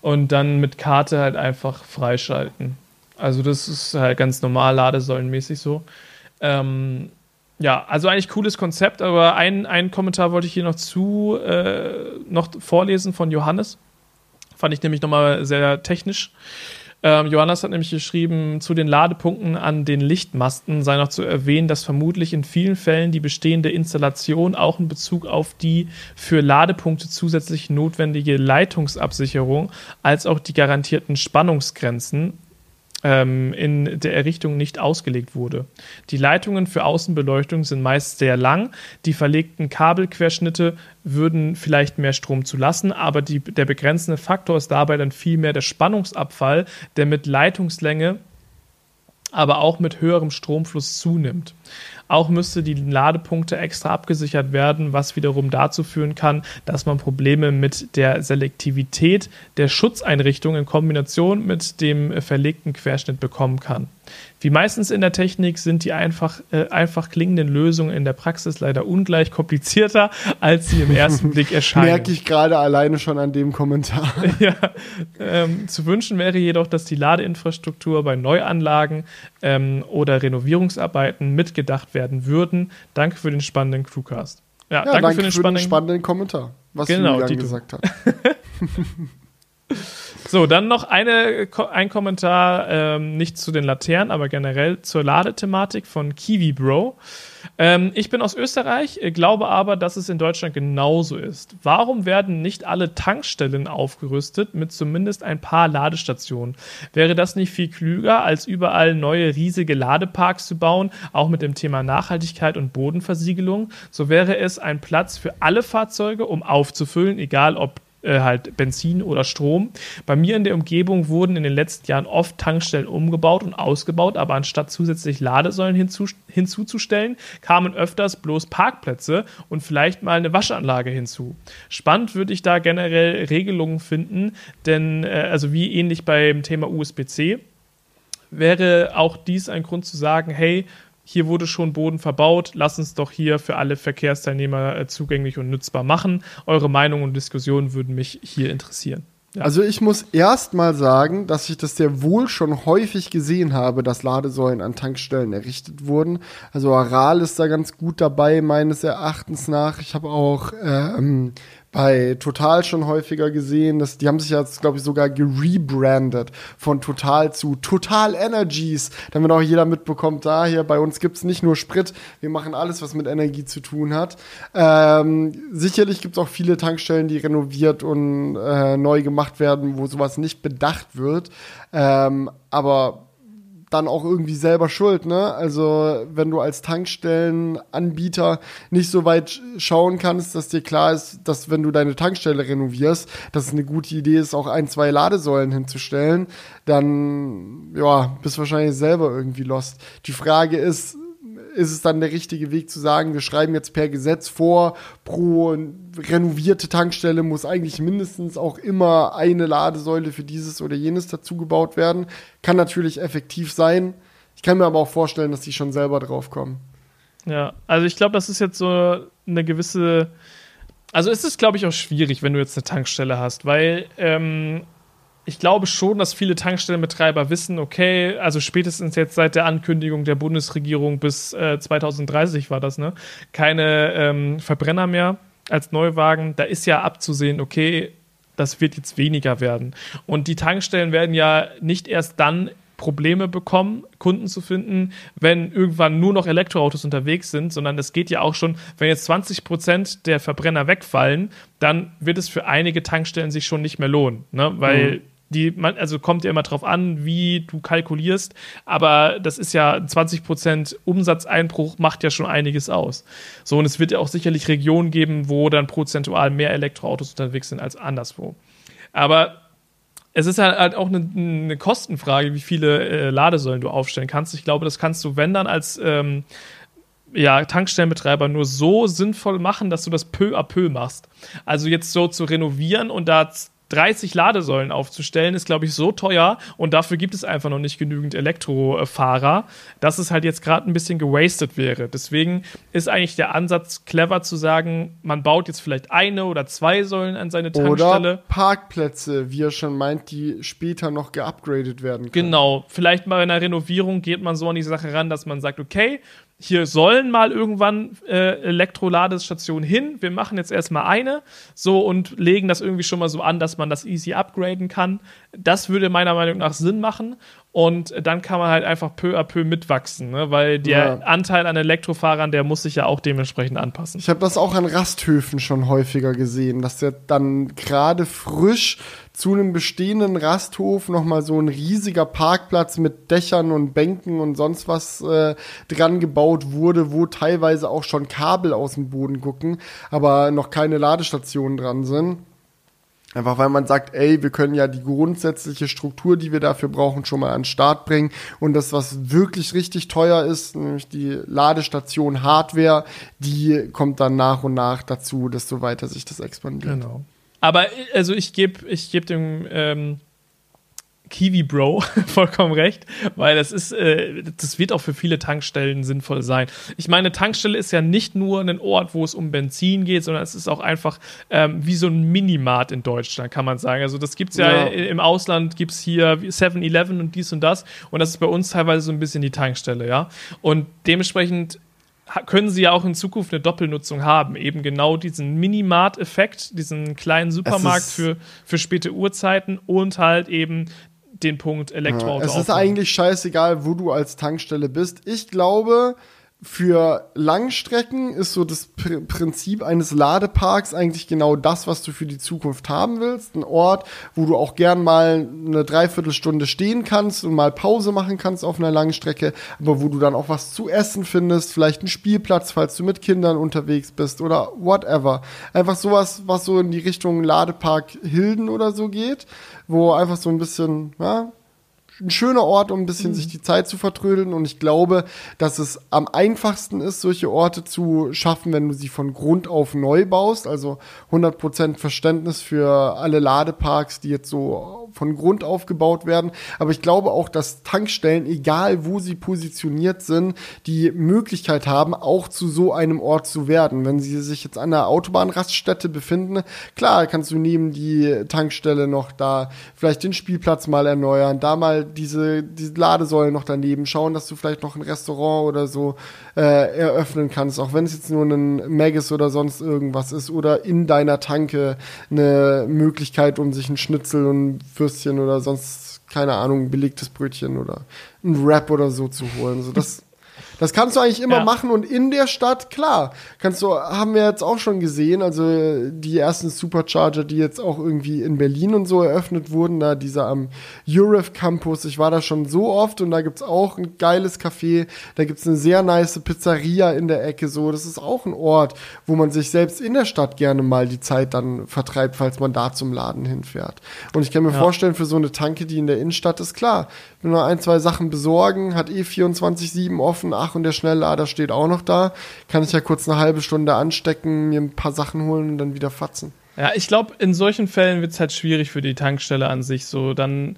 und dann mit Karte halt einfach freischalten. Also das ist halt ganz normal ladesäulenmäßig so. Ähm, ja, also eigentlich cooles Konzept, aber ein, ein Kommentar wollte ich hier noch zu äh, noch vorlesen von Johannes. Fand ich nämlich nochmal sehr technisch. Ähm, Johannes hat nämlich geschrieben, zu den Ladepunkten an den Lichtmasten sei noch zu erwähnen, dass vermutlich in vielen Fällen die bestehende Installation auch in Bezug auf die für Ladepunkte zusätzlich notwendige Leitungsabsicherung als auch die garantierten Spannungsgrenzen ähm, in der Errichtung nicht ausgelegt wurde. Die Leitungen für Außenbeleuchtung sind meist sehr lang. Die verlegten Kabelquerschnitte würden vielleicht mehr Strom zulassen, aber die, der begrenzende Faktor ist dabei dann vielmehr der Spannungsabfall, der mit Leitungslänge aber auch mit höherem Stromfluss zunimmt. Auch müsste die Ladepunkte extra abgesichert werden, was wiederum dazu führen kann, dass man Probleme mit der Selektivität der Schutzeinrichtung in Kombination mit dem verlegten Querschnitt bekommen kann. Wie meistens in der Technik sind die einfach, äh, einfach klingenden Lösungen in der Praxis leider ungleich komplizierter, als sie im ersten Blick erscheinen. Merke ich gerade alleine schon an dem Kommentar. ja, ähm, zu wünschen wäre jedoch, dass die Ladeinfrastruktur bei Neuanlagen ähm, oder Renovierungsarbeiten mitgedacht werden würden. Danke für den spannenden Crewcast. Ja, ja danke, danke, für den, für spannenden, den spannenden Kommentar, was genau, Julian gesagt hat. So, dann noch eine, ein Kommentar, ähm, nicht zu den Laternen, aber generell zur Ladethematik von Kiwi Bro. Ähm, ich bin aus Österreich, glaube aber, dass es in Deutschland genauso ist. Warum werden nicht alle Tankstellen aufgerüstet mit zumindest ein paar Ladestationen? Wäre das nicht viel klüger, als überall neue riesige Ladeparks zu bauen, auch mit dem Thema Nachhaltigkeit und Bodenversiegelung? So wäre es ein Platz für alle Fahrzeuge, um aufzufüllen, egal ob äh, halt Benzin oder Strom. Bei mir in der Umgebung wurden in den letzten Jahren oft Tankstellen umgebaut und ausgebaut, aber anstatt zusätzlich Ladesäulen hinzu, hinzuzustellen, kamen öfters bloß Parkplätze und vielleicht mal eine Waschanlage hinzu. Spannend würde ich da generell Regelungen finden, denn äh, also wie ähnlich beim Thema USB-C wäre auch dies ein Grund zu sagen, hey, hier wurde schon Boden verbaut, lass uns doch hier für alle Verkehrsteilnehmer äh, zugänglich und nutzbar machen. Eure Meinung und Diskussionen würden mich hier interessieren. Ja. Also ich muss erst mal sagen, dass ich das sehr wohl schon häufig gesehen habe, dass Ladesäulen an Tankstellen errichtet wurden. Also Aral ist da ganz gut dabei, meines Erachtens nach. Ich habe auch ähm, bei Total schon häufiger gesehen. Dass, die haben sich jetzt, glaube ich, sogar gerebrandet von Total zu Total Energies, damit auch jeder mitbekommt, da hier bei uns gibt's nicht nur Sprit, wir machen alles, was mit Energie zu tun hat. Ähm, sicherlich gibt's auch viele Tankstellen, die renoviert und äh, neu gemacht werden, wo sowas nicht bedacht wird. Ähm, aber dann auch irgendwie selber schuld, ne? Also, wenn du als Tankstellenanbieter nicht so weit schauen kannst, dass dir klar ist, dass wenn du deine Tankstelle renovierst, dass es eine gute Idee ist, auch ein, zwei Ladesäulen hinzustellen, dann, ja, bist wahrscheinlich selber irgendwie lost. Die Frage ist, ist es dann der richtige Weg zu sagen, wir schreiben jetzt per Gesetz vor, pro renovierte Tankstelle muss eigentlich mindestens auch immer eine Ladesäule für dieses oder jenes dazu gebaut werden. Kann natürlich effektiv sein. Ich kann mir aber auch vorstellen, dass die schon selber drauf kommen. Ja, also ich glaube, das ist jetzt so eine gewisse. Also es ist, glaube ich, auch schwierig, wenn du jetzt eine Tankstelle hast, weil ähm, ich glaube schon, dass viele Tankstellenbetreiber wissen, okay, also spätestens jetzt seit der Ankündigung der Bundesregierung bis äh, 2030 war das, ne? Keine ähm, Verbrenner mehr als Neuwagen. Da ist ja abzusehen, okay, das wird jetzt weniger werden. Und die Tankstellen werden ja nicht erst dann Probleme bekommen, Kunden zu finden, wenn irgendwann nur noch Elektroautos unterwegs sind, sondern es geht ja auch schon, wenn jetzt 20 Prozent der Verbrenner wegfallen, dann wird es für einige Tankstellen sich schon nicht mehr lohnen, ne? weil mhm die, also kommt ja immer drauf an, wie du kalkulierst, aber das ist ja 20% Umsatzeinbruch macht ja schon einiges aus. So, und es wird ja auch sicherlich Regionen geben, wo dann prozentual mehr Elektroautos unterwegs sind als anderswo. Aber es ist halt, auch eine, eine Kostenfrage, wie viele äh, Ladesäulen du aufstellen kannst. Ich glaube, das kannst du, wenn dann, als ähm, ja, Tankstellenbetreiber nur so sinnvoll machen, dass du das peu à peu machst. Also jetzt so zu renovieren und da 30 Ladesäulen aufzustellen, ist, glaube ich, so teuer und dafür gibt es einfach noch nicht genügend Elektrofahrer, dass es halt jetzt gerade ein bisschen gewastet wäre. Deswegen ist eigentlich der Ansatz clever zu sagen, man baut jetzt vielleicht eine oder zwei Säulen an seine Tankstelle. Oder Parkplätze, wie er schon meint, die später noch geupgradet werden können. Genau, vielleicht mal in einer Renovierung geht man so an die Sache ran, dass man sagt, okay, hier sollen mal irgendwann äh, Elektroladestationen hin. Wir machen jetzt erstmal eine, so und legen das irgendwie schon mal so an, dass man das easy upgraden kann. Das würde meiner Meinung nach Sinn machen. Und dann kann man halt einfach peu à peu mitwachsen, ne? weil der ja. Anteil an Elektrofahrern, der muss sich ja auch dementsprechend anpassen. Ich habe das auch an Rasthöfen schon häufiger gesehen, dass der dann gerade frisch zu einem bestehenden Rasthof nochmal so ein riesiger Parkplatz mit Dächern und Bänken und sonst was äh, dran gebaut wurde, wo teilweise auch schon Kabel aus dem Boden gucken, aber noch keine Ladestationen dran sind. Einfach weil man sagt, ey, wir können ja die grundsätzliche Struktur, die wir dafür brauchen, schon mal an den Start bringen. Und das, was wirklich richtig teuer ist, nämlich die Ladestation Hardware, die kommt dann nach und nach dazu, desto weiter sich das expandiert. Genau. Aber also ich gebe ich geb dem ähm, Kiwi Bro vollkommen recht, weil das ist, äh, das wird auch für viele Tankstellen sinnvoll sein. Ich meine, Tankstelle ist ja nicht nur ein Ort, wo es um Benzin geht, sondern es ist auch einfach ähm, wie so ein Minimart in Deutschland, kann man sagen. Also das gibt's ja, ja. im Ausland, gibt es hier 7-Eleven und dies und das und das ist bei uns teilweise so ein bisschen die Tankstelle, ja. Und dementsprechend können sie ja auch in Zukunft eine Doppelnutzung haben. Eben genau diesen Minimart-Effekt, diesen kleinen Supermarkt für, für späte Uhrzeiten und halt eben den Punkt Elektroauto. Ja, es ist eigentlich scheißegal, wo du als Tankstelle bist. Ich glaube, für Langstrecken ist so das Pr Prinzip eines Ladeparks eigentlich genau das, was du für die Zukunft haben willst. Ein Ort, wo du auch gern mal eine Dreiviertelstunde stehen kannst und mal Pause machen kannst auf einer Langstrecke, aber wo du dann auch was zu essen findest, vielleicht einen Spielplatz, falls du mit Kindern unterwegs bist oder whatever. Einfach sowas, was so in die Richtung Ladepark Hilden oder so geht, wo einfach so ein bisschen, ja, ein schöner Ort, um ein bisschen mhm. sich die Zeit zu vertrödeln. Und ich glaube, dass es am einfachsten ist, solche Orte zu schaffen, wenn du sie von Grund auf neu baust. Also 100% Verständnis für alle Ladeparks, die jetzt so von Grund auf gebaut werden. Aber ich glaube auch, dass Tankstellen, egal wo sie positioniert sind, die Möglichkeit haben, auch zu so einem Ort zu werden. Wenn sie sich jetzt an der Autobahnraststätte befinden, klar, kannst du neben die Tankstelle noch da vielleicht den Spielplatz mal erneuern, da mal diese, diese Ladesäule noch daneben schauen, dass du vielleicht noch ein Restaurant oder so äh, eröffnen kannst, auch wenn es jetzt nur ein Magus oder sonst irgendwas ist oder in deiner Tanke eine Möglichkeit, um sich ein Schnitzel und Würstchen oder sonst keine Ahnung, belegtes Brötchen oder ein Wrap oder so zu holen. So das das kannst du eigentlich immer ja. machen und in der Stadt, klar, kannst du, haben wir jetzt auch schon gesehen, also die ersten Supercharger, die jetzt auch irgendwie in Berlin und so eröffnet wurden, da dieser am Euref Campus, ich war da schon so oft und da gibt's auch ein geiles Café, da gibt's eine sehr nice Pizzeria in der Ecke, so, das ist auch ein Ort, wo man sich selbst in der Stadt gerne mal die Zeit dann vertreibt, falls man da zum Laden hinfährt. Und ich kann mir ja. vorstellen, für so eine Tanke, die in der Innenstadt ist, klar, wenn wir ein, zwei Sachen besorgen, hat eh 24-7 offen, ach, und der Schnelllader steht auch noch da. Kann ich ja kurz eine halbe Stunde anstecken, mir ein paar Sachen holen und dann wieder fatzen. Ja, ich glaube, in solchen Fällen wird es halt schwierig für die Tankstelle an sich. So, dann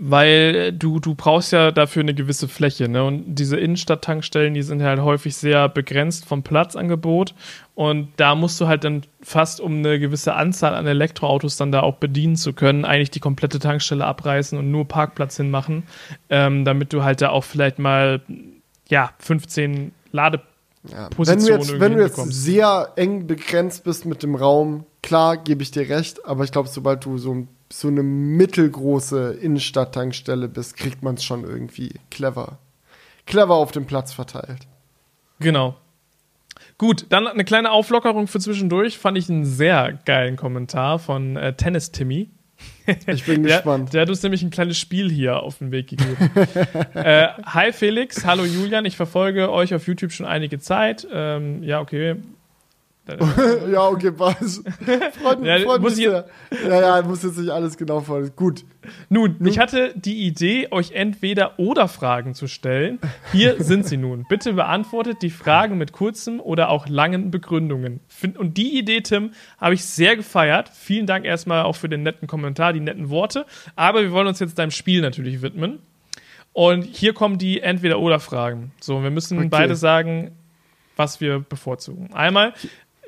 weil du, du brauchst ja dafür eine gewisse Fläche, ne? Und diese Innenstadt-Tankstellen, die sind halt häufig sehr begrenzt vom Platzangebot. Und da musst du halt dann fast, um eine gewisse Anzahl an Elektroautos dann da auch bedienen zu können, eigentlich die komplette Tankstelle abreißen und nur Parkplatz hinmachen, ähm, damit du halt da auch vielleicht mal, ja, 15 Ladepositionen ja. Wenn du jetzt, wenn du jetzt sehr eng begrenzt bist mit dem Raum, klar, gebe ich dir recht, aber ich glaube, sobald du so so eine mittelgroße Innenstadttankstelle bist, kriegt man es schon irgendwie clever. Clever auf dem Platz verteilt. Genau. Gut, dann eine kleine Auflockerung für zwischendurch. Fand ich einen sehr geilen Kommentar von äh, Tennis Timmy. Ich bin der, gespannt. Der hat uns nämlich ein kleines Spiel hier auf den Weg gegeben. äh, hi Felix, hallo Julian, ich verfolge euch auf YouTube schon einige Zeit. Ähm, ja, okay, ja, okay, was? Freut, ja, freut muss mich sehr. Ja, ja, muss jetzt nicht alles genau folgen. Gut. Nun, nun, ich hatte die Idee, euch entweder oder Fragen zu stellen. Hier sind sie nun. Bitte beantwortet die Fragen mit kurzen oder auch langen Begründungen. Und die Idee, Tim, habe ich sehr gefeiert. Vielen Dank erstmal auch für den netten Kommentar, die netten Worte. Aber wir wollen uns jetzt deinem Spiel natürlich widmen. Und hier kommen die entweder oder Fragen. So, wir müssen okay. beide sagen, was wir bevorzugen. Einmal,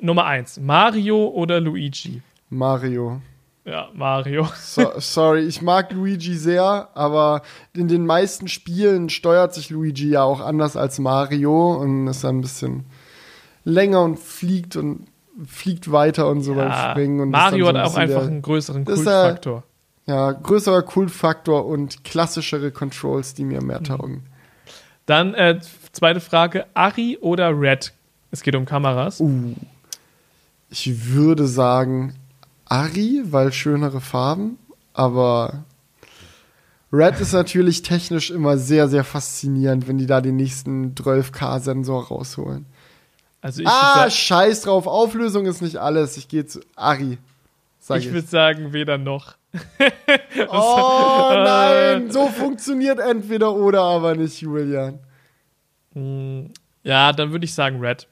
Nummer eins, Mario oder Luigi? Mario. Ja, Mario. So, sorry, ich mag Luigi sehr, aber in den meisten Spielen steuert sich Luigi ja auch anders als Mario und ist ein bisschen länger und fliegt und fliegt weiter und so ja, beim Springen. Und Mario so hat auch einfach der, einen größeren Kultfaktor. Ja, größerer Kultfaktor und klassischere Controls, die mir mehr mhm. taugen. Dann äh, zweite Frage: Ari oder Red? Es geht um Kameras. Uh. Ich würde sagen Ari, weil schönere Farben, aber Red ist natürlich technisch immer sehr, sehr faszinierend, wenn die da den nächsten 12K-Sensor rausholen. Also ich ah, scheiß drauf, Auflösung ist nicht alles. Ich gehe zu Ari. Ich. würde sagen, weder noch. oh nein, so funktioniert entweder oder aber nicht, Julian. Hm, ja, dann würde ich sagen Red.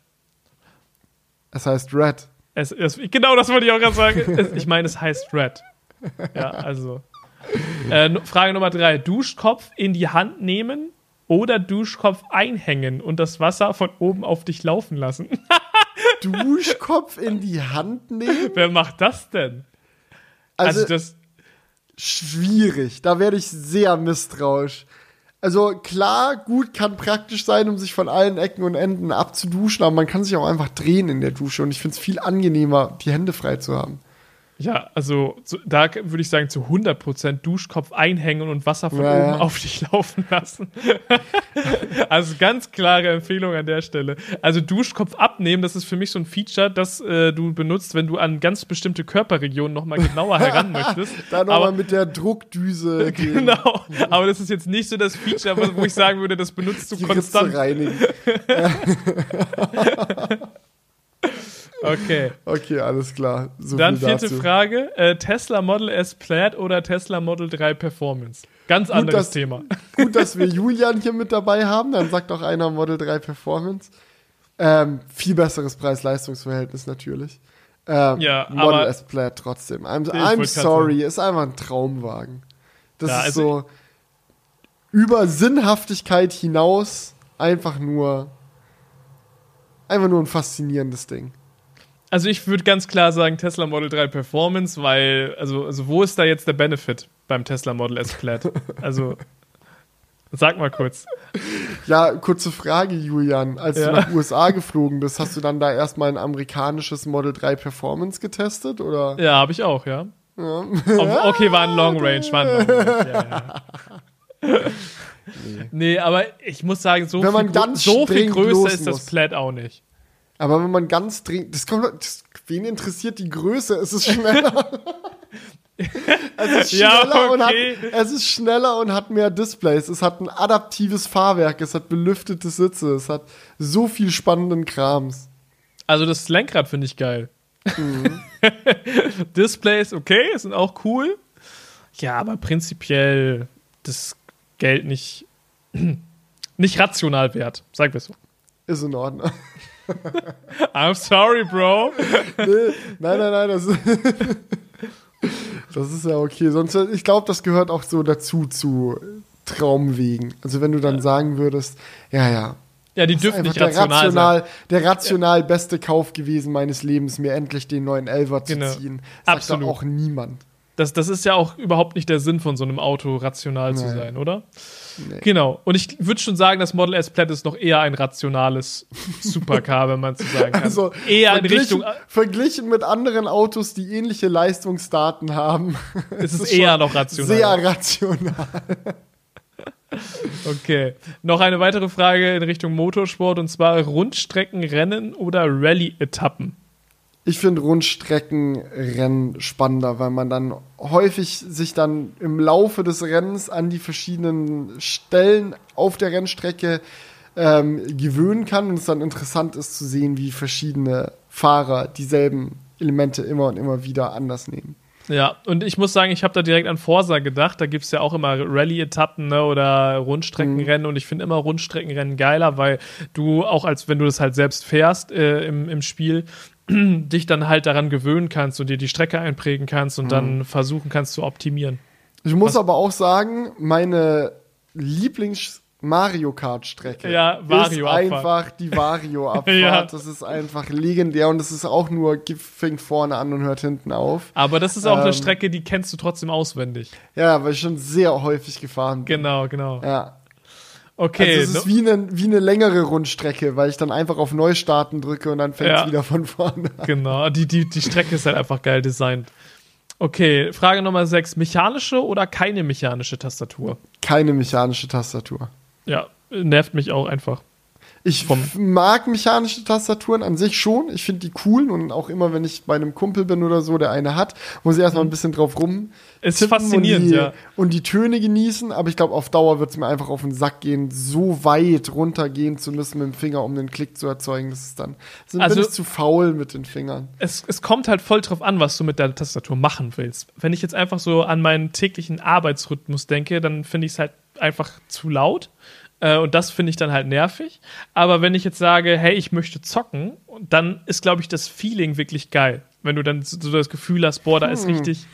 Es heißt Red. Es, es, genau das wollte ich auch gerade sagen. Es, ich meine, es heißt Red. Ja, also. Äh, Frage Nummer drei: Duschkopf in die Hand nehmen oder Duschkopf einhängen und das Wasser von oben auf dich laufen lassen? Duschkopf in die Hand nehmen? Wer macht das denn? Also, also das. Schwierig. Da werde ich sehr misstrauisch. Also klar, gut kann praktisch sein, um sich von allen Ecken und Enden abzuduschen, aber man kann sich auch einfach drehen in der Dusche und ich finde es viel angenehmer, die Hände frei zu haben. Ja, also so, da würde ich sagen, zu 100% Duschkopf einhängen und Wasser von Ja, oben auf dich laufen lassen. also ganz klare Empfehlung an der Stelle. Also Duschkopf abnehmen, das ist für mich so ein Feature, das äh, du benutzt, wenn du an ganz bestimmte Körperregionen nochmal genauer heran möchtest. Da nochmal Aber- mit der Druckdüse gehen, Genau, aber das ist jetzt nicht so das Feature, wo ich sagen würde, das benutzt du die konstant. Ritze reinigen. Okay, Okay, alles klar. So dann vierte dazu. Frage: äh, Tesla Model S Plaid oder Tesla Model 3 Performance? Ganz anderes dass- Thema. Gut, dass wir Julian hier mit dabei haben. Dann sagt auch einer Model 3 Performance. Ähm, viel besseres Preis-Leistungs-Verhältnis natürlich. Ähm, Ja, Model S Plaid trotzdem. I'm, I'm sorry, ist einfach ein Traumwagen. Das Ja, ist also so über Sinnhaftigkeit hinaus einfach nur einfach nur ein faszinierendes Ding. Also ich würde ganz klar sagen Tesla Model 3 Performance, weil, also, also wo ist da jetzt der Benefit beim Tesla Model S Plaid? Also, sag mal kurz. Ja, kurze Frage, Julian. Als Ja. du nach USA geflogen bist, hast du dann da erstmal ein amerikanisches Model 3 Performance getestet? Oder? Ja, habe ich auch, ja. Ja. Auf, okay, war ein Long Range, war ein Long Range. Ja, ja. Nee. aber ich muss sagen, so Wenn man viel, ganz so viel größer ist das. Plaid auch nicht. Aber wenn man ganz dringend, das kommt, das, wen interessiert die Größe? Es ist schneller. es ist Ja, schneller und hat, okay. es ist schneller und hat mehr Displays. Es hat ein adaptives Fahrwerk, es hat belüftete Sitze, es hat so viel spannenden Krams. Also das Lenkrad finde ich geil. Mhm. Displays, okay, sind auch cool. Ja, aber prinzipiell das Geld nicht, nicht rational wert, sagen wir so. Ist in Ordnung. I'm sorry, Bro. nee, nein, nein, nein, das, das ist ja okay. Sonst, ich glaube, das gehört auch so dazu zu Traumwegen. Also wenn du dann sagen würdest, ja, ja, Ja, die dürfen nicht der rational, rational, der rational beste Kauf gewesen meines Lebens, mir endlich den neuen Elver zu Genau. ziehen. Sagt Absolut. auch niemand. Das, das ist ja auch überhaupt nicht der Sinn von so einem Auto, rational zu Nee. sein, oder? Nee. Genau. Und ich würde schon sagen, das Model S Plaid ist noch eher ein rationales Supercar, wenn man so sagen kann. Also eher in verglichen, Richtung, verglichen mit anderen Autos, die ähnliche Leistungsdaten haben, es ist eher noch rational. sehr rational. Okay. Noch eine weitere Frage in Richtung Motorsport und zwar Rundstreckenrennen oder Rallye-Etappen. Ich finde Rundstreckenrennen spannender, weil man dann häufig sich dann im Laufe des Rennens an die verschiedenen Stellen auf der Rennstrecke ähm, gewöhnen kann und es dann interessant ist zu sehen, wie verschiedene Fahrer dieselben Elemente immer und immer wieder anders nehmen. Ja, und ich muss sagen, ich habe da direkt an Forsa gedacht. Da gibt es ja auch immer Rallye-Etappen ne, oder Rundstreckenrennen und ich finde immer Rundstreckenrennen geiler, weil du auch als wenn du das halt selbst fährst äh, im, im Spiel, dich dann halt daran gewöhnen kannst und dir die Strecke einprägen kannst und dann versuchen kannst zu optimieren. Ich muss Was- aber auch sagen, meine Lieblings Mario Kart Strecke Ja, ist Vario-Abfahrt. einfach die Vario Abfahrt. Ja. Das ist einfach legendär und das ist auch nur fängt vorne an und hört hinten auf. Aber das ist auch eine Ähm. Strecke, die kennst du trotzdem auswendig. Ja, weil ich schon sehr häufig gefahren bin. Genau, genau. Ja. Okay. Also es ist wie eine, wie eine längere Rundstrecke, weil ich dann einfach auf Neustarten drücke und dann fängt es Ja. wieder von vorne an. Genau, die, die, die Strecke ist halt einfach geil designt. Okay, Frage Nummer 6. Mechanische oder keine mechanische Tastatur? Keine mechanische Tastatur. Ja, nervt mich auch einfach. Ich mag mechanische Tastaturen an sich schon. Ich finde die cool und auch immer, wenn ich bei einem Kumpel bin oder so, der eine hat, muss ich erstmal ein bisschen drauf rum. Ist faszinierend, und die, ja. Und die Töne genießen, aber ich glaube, auf Dauer wird es mir einfach auf den Sack gehen, so weit runtergehen zu müssen mit dem Finger, um den Klick zu erzeugen. Das ist dann sind Also- bin ich zu faul mit den Fingern. Es, es kommt halt voll drauf an, was du mit der Tastatur machen willst. Wenn ich jetzt einfach so an meinen täglichen Arbeitsrhythmus denke, dann finde ich es halt einfach zu laut. Äh, und das finde ich dann halt nervig. Aber wenn ich jetzt sage, hey, ich möchte zocken, dann ist, glaube ich, das Feeling wirklich geil. Wenn du dann so das Gefühl hast, boah, da ist Hm. richtig.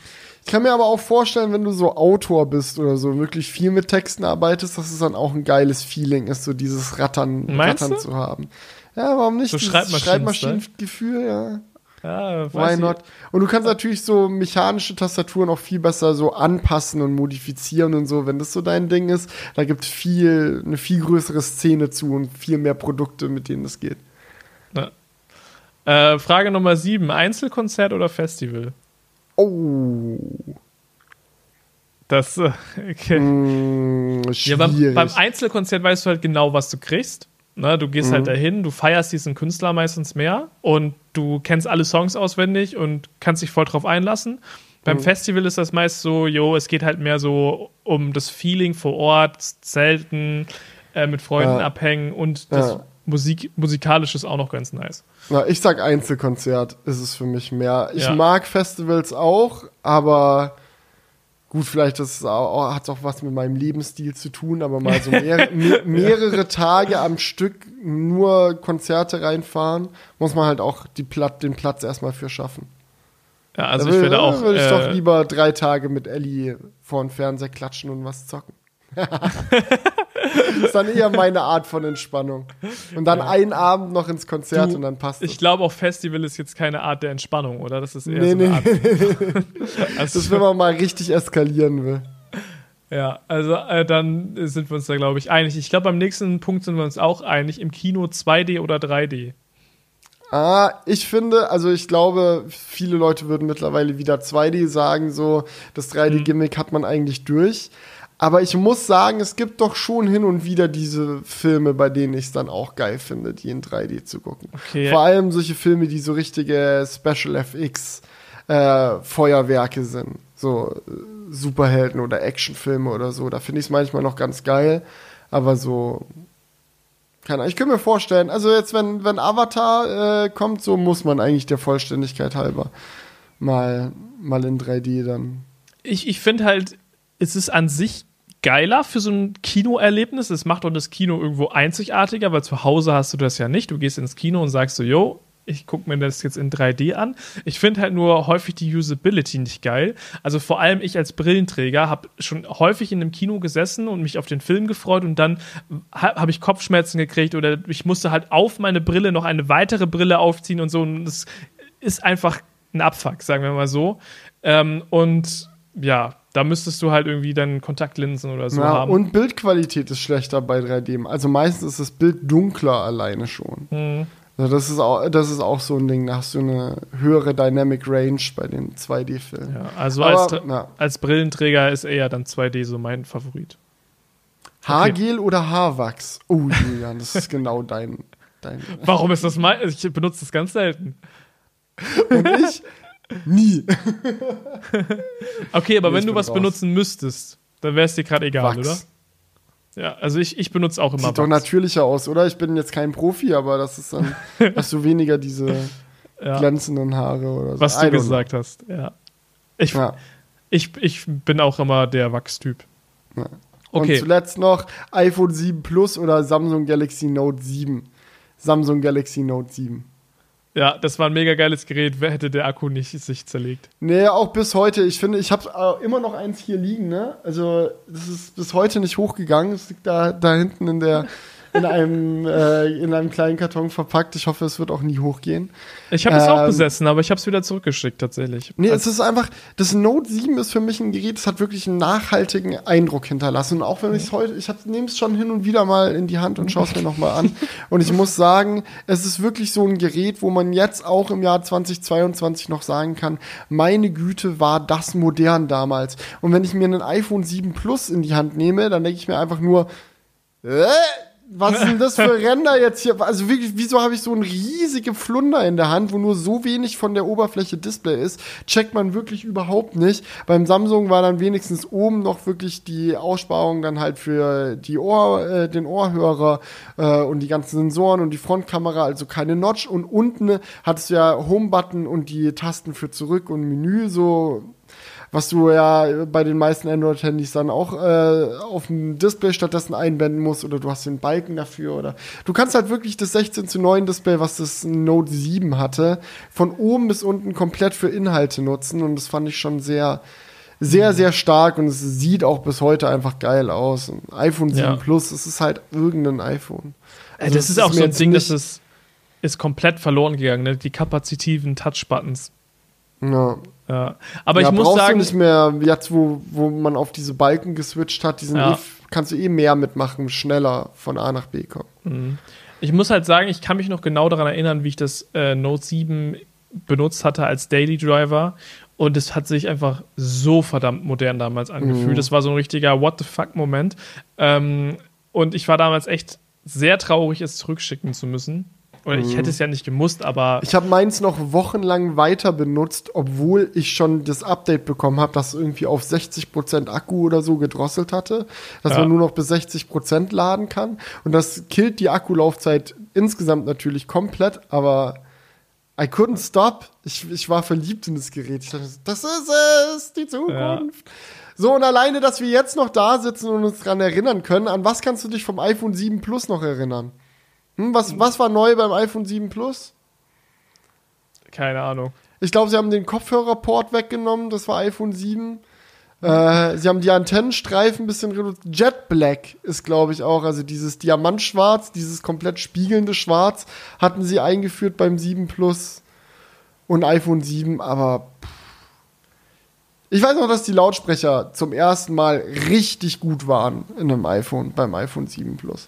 Ich kann mir aber auch vorstellen, wenn du so Autor bist oder so, wirklich viel mit Texten arbeitest, dass es dann auch ein geiles Feeling ist, so dieses Rattern, Meinst Rattern du? zu haben. Ja, warum nicht? So Schreibmaschinen- Schreibmaschinengefühl, ja. Ja, weiß Why not? Und du kannst natürlich so mechanische Tastaturen auch viel besser so anpassen und modifizieren und so, wenn das so dein Ding ist. Da gibt es viel, eine viel größere Szene zu und viel mehr Produkte, mit denen es geht. Äh, Frage Nummer 7. Einzelkonzert oder Festival? Oh. Das, äh, okay. Mm, ja, beim, beim, Einzelkonzert weißt du halt genau, was du kriegst. Ne, du gehst halt mhm. halt dahin, du feierst diesen Künstler meistens mehr und du kennst alle Songs auswendig und kannst dich voll drauf einlassen. Beim mhm. Festival ist das meist so, jo, es geht halt mehr so um das Feeling vor Ort, Zelten, äh, mit Freunden ja. abhängen und das ja. Musik, musikalisch ist auch noch ganz nice. Na, ich sag Einzelkonzert ist es für mich mehr. Ich ja. mag Festivals auch, aber Gut, vielleicht hat es auch, auch was mit meinem Lebensstil zu tun, aber mal so mehr, mehrere Tage am Stück nur Konzerte reinfahren, muss man halt auch die Platt, den Platz erstmal für schaffen. Ja, also da ich würde auch. Würde ich äh, doch lieber drei Tage mit Ellie vor dem Fernseher klatschen und was zocken. Das ist dann eher meine Art von Entspannung. Und dann ja. einen Abend noch ins Konzert du, und dann passt es. Ich glaube, auch Festival ist jetzt keine Art der Entspannung, oder? Das ist eher nee, so eine nee. Art. also, das, wenn man mal richtig eskalieren will. Ja, also äh, dann sind wir uns da, glaube ich, einig. Ich glaube, beim nächsten Punkt sind wir uns auch einig. Im Kino 2D oder 3D? Ah, ich finde, also ich glaube, viele Leute würden mittlerweile wieder 2D sagen, so das 3D-Gimmick mhm. hat man eigentlich durch. Aber ich muss sagen, es gibt doch schon hin und wieder diese Filme, bei denen ich es dann auch geil finde, die in 3D zu gucken. Okay. Vor allem solche Filme, die so richtige Special FX äh, Feuerwerke sind. So äh, Superhelden oder Actionfilme oder so. Da finde ich es manchmal noch ganz geil. Aber so. Keine Ahnung. Ich könnte mir vorstellen, also jetzt, wenn, wenn Avatar äh, kommt, so muss man eigentlich der Vollständigkeit halber mal, mal in 3D dann. Ich, ich finde halt, es ist an sich geiler für so ein Kinoerlebnis. Es macht auch das Kino irgendwo einzigartiger, weil zu Hause hast du das ja nicht. Du gehst ins Kino und sagst so, yo, ich gucke mir das jetzt in 3D an. Ich finde halt nur häufig die Usability nicht geil. Also vor allem ich als Brillenträger habe schon häufig in einem Kino gesessen und mich auf den Film gefreut und dann habe ich Kopfschmerzen gekriegt oder ich musste halt auf meine Brille noch eine weitere Brille aufziehen und so. Und das ist einfach ein Abfuck, sagen wir mal so. Ähm, und ja, da müsstest du halt irgendwie dann Kontaktlinsen oder so ja, haben. Und Bildqualität ist schlechter bei 3D. Also meistens ist das Bild dunkler alleine schon. Mhm. Also das, ist auch, das ist auch so ein Ding, da hast du eine höhere Dynamic Range bei den 2D-Filmen. Ja, also Aber, als, als Brillenträger ist eher dann 2D so mein Favorit. Haargel okay. oder Haarwachs? Oh, Julian, das ist genau dein, dein. Warum ist das mein? Ich benutze das ganz selten. Und ich? Nie. okay, aber nee, wenn du was raus. benutzen müsstest, dann wäre es dir gerade egal, Wachs. oder? Ja, also ich, ich benutze auch immer Sieht Wachs. doch natürlicher aus, oder? Ich bin jetzt kein Profi, aber das ist dann, hast du weniger diese ja. glänzenden Haare oder so. Was du gesagt know. hast, ja. Ich, ja. Ich, ich bin auch immer der Wachstyp. Ja. Okay. Und zuletzt noch iPhone 7 Plus oder Samsung Galaxy Note 7. Samsung Galaxy Note 7. Ja, das war ein mega geiles Gerät. Wer hätte der Akku nicht sich zerlegt? Nee, auch bis heute. Ich finde, ich habe äh, immer noch eins hier liegen, ne? Also, das ist bis heute nicht hochgegangen. Es liegt da, da hinten in der in einem, äh, in einem kleinen Karton verpackt. Ich hoffe, es wird auch nie hochgehen. Ich habe es ähm, auch besessen, aber ich habe es wieder zurückgeschickt tatsächlich. Nee, also, es ist einfach, das Note 7 ist für mich ein Gerät, das hat wirklich einen nachhaltigen Eindruck hinterlassen. Und auch wenn ich es heute, ich nehme es schon hin und wieder mal in die Hand und schaue es mir nochmal an. Und ich muss sagen, es ist wirklich so ein Gerät, wo man jetzt auch im Jahr 2022 noch sagen kann, meine Güte, war das modern damals. Und wenn ich mir ein iPhone 7 Plus in die Hand nehme, dann denke ich mir einfach nur, äh, was sind das für Ränder jetzt hier? Also wirklich, wieso habe ich so ein riesige Flunder in der Hand, wo nur so wenig von der Oberfläche Display ist? Checkt man wirklich überhaupt nicht. Beim Samsung war dann wenigstens oben noch wirklich die Aussparung dann halt für die Ohr, äh, den Ohrhörer äh, und die ganzen Sensoren und die Frontkamera, also keine Notch. Und unten hat es ja Home-Button und die Tasten für zurück und Menü so was du ja bei den meisten Android-Handys dann auch äh, auf dem Display stattdessen einblenden musst oder du hast den Balken dafür oder du kannst halt wirklich das 16 zu 9 Display, was das Note 7 hatte, von oben bis unten komplett für Inhalte nutzen und das fand ich schon sehr sehr, sehr stark und es sieht auch bis heute einfach geil aus. Ein iPhone 7 ja. Plus, es ist halt irgendein iPhone. Also das ist auch so ein Ding, das ist, ist komplett verloren gegangen, ne? die kapazitiven Touch-Buttons. Ja. Ja. Aber ja, ich muss sagen. Du nicht mehr, jetzt wo, wo man auf diese Balken geswitcht hat, diesen ja. If, kannst du eh mehr mitmachen, schneller von A nach B kommen. Mhm. Ich muss halt sagen, ich kann mich noch genau daran erinnern, wie ich das äh, Note 7 benutzt hatte als Daily Driver. Und es hat sich einfach so verdammt modern damals angefühlt. Mhm. Das war so ein richtiger What the fuck-Moment. Ähm, und ich war damals echt sehr traurig, es zurückschicken zu müssen. Oder ich hätte mhm. es ja nicht gemusst, aber. Ich habe meins noch wochenlang weiter benutzt, obwohl ich schon das Update bekommen habe, das irgendwie auf 60% Akku oder so gedrosselt hatte, dass ja. man nur noch bis 60% laden kann. Und das killt die Akkulaufzeit insgesamt natürlich komplett, aber I couldn't stop. Ich, ich war verliebt in das Gerät. Ich dachte, das ist es, die Zukunft. Ja. So, und alleine, dass wir jetzt noch da sitzen und uns dran erinnern können, an was kannst du dich vom iPhone 7 Plus noch erinnern? Hm, was, was war neu beim iPhone 7 Plus? Keine Ahnung. Ich glaube, sie haben den Kopfhörerport weggenommen, das war iPhone 7. Äh, sie haben die Antennenstreifen ein bisschen reduziert. Jet Black ist, glaube ich, auch, also dieses Diamantschwarz, dieses komplett spiegelnde Schwarz, hatten sie eingeführt beim 7 Plus und iPhone 7, aber pff. ich weiß noch, dass die Lautsprecher zum ersten Mal richtig gut waren in einem iPhone, beim iPhone 7 Plus.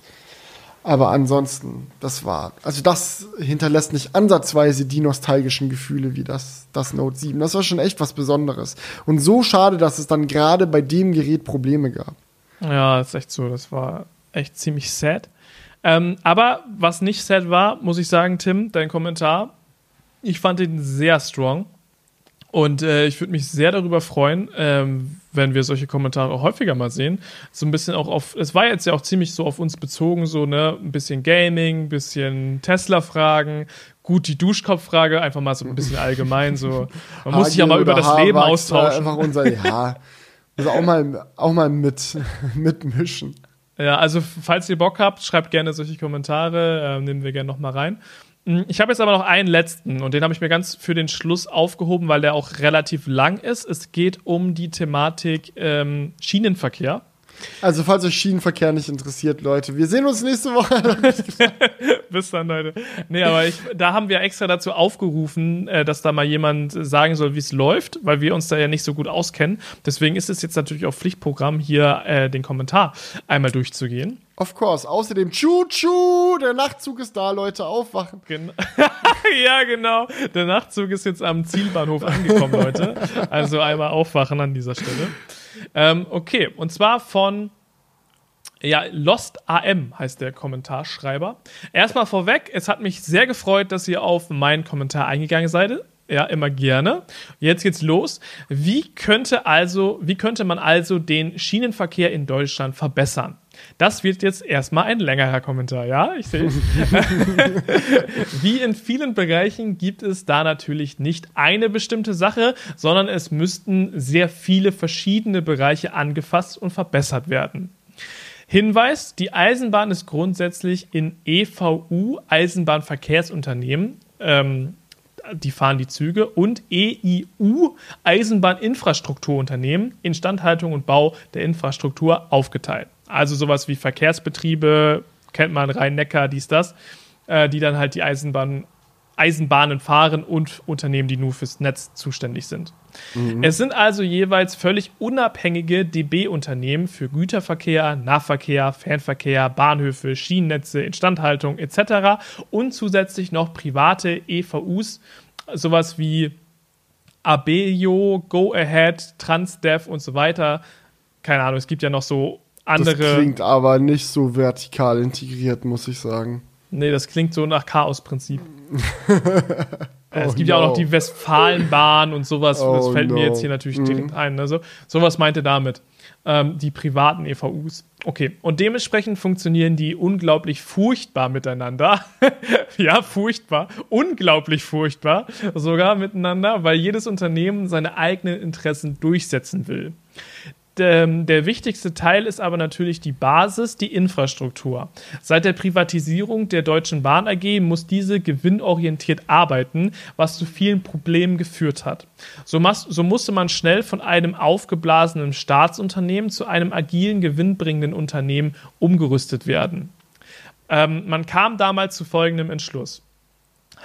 Aber ansonsten, das war, also das hinterlässt nicht ansatzweise die nostalgischen Gefühle wie das, das Note 7. Das war schon echt was Besonderes. Und so schade, dass es dann gerade bei dem Gerät Probleme gab. Ja, ist echt so. Das war echt ziemlich sad. Ähm, aber was nicht sad war, muss ich sagen, Tim, dein Kommentar, ich fand ihn sehr strong. Und äh, ich würde mich sehr darüber freuen, ähm, wenn wir solche Kommentare häufiger mal sehen. So ein bisschen auch auf, es war jetzt ja auch ziemlich so auf uns bezogen, so, ne, ein bisschen Gaming, ein bisschen Tesla-Fragen, gut die Duschkopf-Frage, einfach mal so ein bisschen allgemein, so. Man muss sich ja mal über das Haarwachs Leben austauschen. Einfach unser, ja, also auch mal, auch mal mit, mitmischen. Ja, also falls ihr Bock habt, schreibt gerne solche Kommentare, äh, nehmen wir gerne nochmal rein. Hm, ich habe jetzt aber noch einen letzten und den habe ich mir ganz für den Schluss aufgehoben, weil der auch relativ lang ist. Es geht um die Thematik ähm, Schienenverkehr. Also, falls euch Schienenverkehr nicht interessiert, Leute, wir sehen uns nächste Woche. Bis dann, Leute. Nee, aber ich, da haben wir extra dazu aufgerufen, äh, dass da mal jemand sagen soll, wie es läuft, weil wir uns da ja nicht so gut auskennen. Deswegen ist es jetzt natürlich auch Pflichtprogramm, hier äh, den Kommentar einmal durchzugehen. Of course. Außerdem, tschu-tschu, der Nachtzug ist da, Leute, aufwachen. Gen ja, genau. Der Nachtzug ist jetzt am Zielbahnhof angekommen, Leute. Also einmal aufwachen an dieser Stelle. Ähm, okay, und zwar von ja, Lost AM heißt der Kommentarschreiber. Erstmal vorweg, es hat mich sehr gefreut, dass ihr auf meinen Kommentar eingegangen seid. Ja, immer gerne. Jetzt geht's los. Wie könnte also, wie könnte man also den Schienenverkehr in Deutschland verbessern? Das wird jetzt erstmal ein längerer Kommentar, ja? Ich sehe es. Wie in vielen Bereichen gibt es da natürlich nicht eine bestimmte Sache, sondern es müssten sehr viele verschiedene Bereiche angefasst und verbessert werden. Hinweis: Die Eisenbahn ist grundsätzlich in EVU, Eisenbahnverkehrsunternehmen, ähm, die fahren die Züge, und EIU, Eisenbahninfrastrukturunternehmen, Instandhaltung und Bau der Infrastruktur aufgeteilt. Also sowas wie Verkehrsbetriebe, kennt man Rhein-Neckar, dies, das, äh, die dann halt die Eisenbahn, Eisenbahnen fahren und Unternehmen, die nur fürs Netz zuständig sind. Mhm. Es sind also jeweils völlig unabhängige DB-Unternehmen für Güterverkehr, Nahverkehr, Fernverkehr, Bahnhöfe, Schienennetze, Instandhaltung etc. und zusätzlich noch private EVUs, sowas wie Abeo, Go Ahead, Transdev und so weiter. Keine Ahnung, es gibt ja noch so andere. Das klingt aber nicht so vertikal integriert, muss ich sagen. Nee, das klingt so nach Chaos-Prinzip. Äh, es oh gibt no. ja auch noch die Westfalenbahn und sowas. Oh das fällt no. mir jetzt hier natürlich direkt ein. Also, sowas meinte damit. Ähm, die privaten EVUs. Okay, und dementsprechend funktionieren die unglaublich furchtbar miteinander. ja, furchtbar. Unglaublich furchtbar sogar miteinander, weil jedes Unternehmen seine eigenen Interessen durchsetzen will. Ähm, der wichtigste Teil ist aber natürlich die Basis, die Infrastruktur. Seit der Privatisierung der Deutschen Bahn AG muss diese gewinnorientiert arbeiten, was zu vielen Problemen geführt hat. So, so musste man schnell von einem aufgeblasenen Staatsunternehmen zu einem agilen, gewinnbringenden Unternehmen umgerüstet werden. Ähm, man kam damals zu folgendem Entschluss.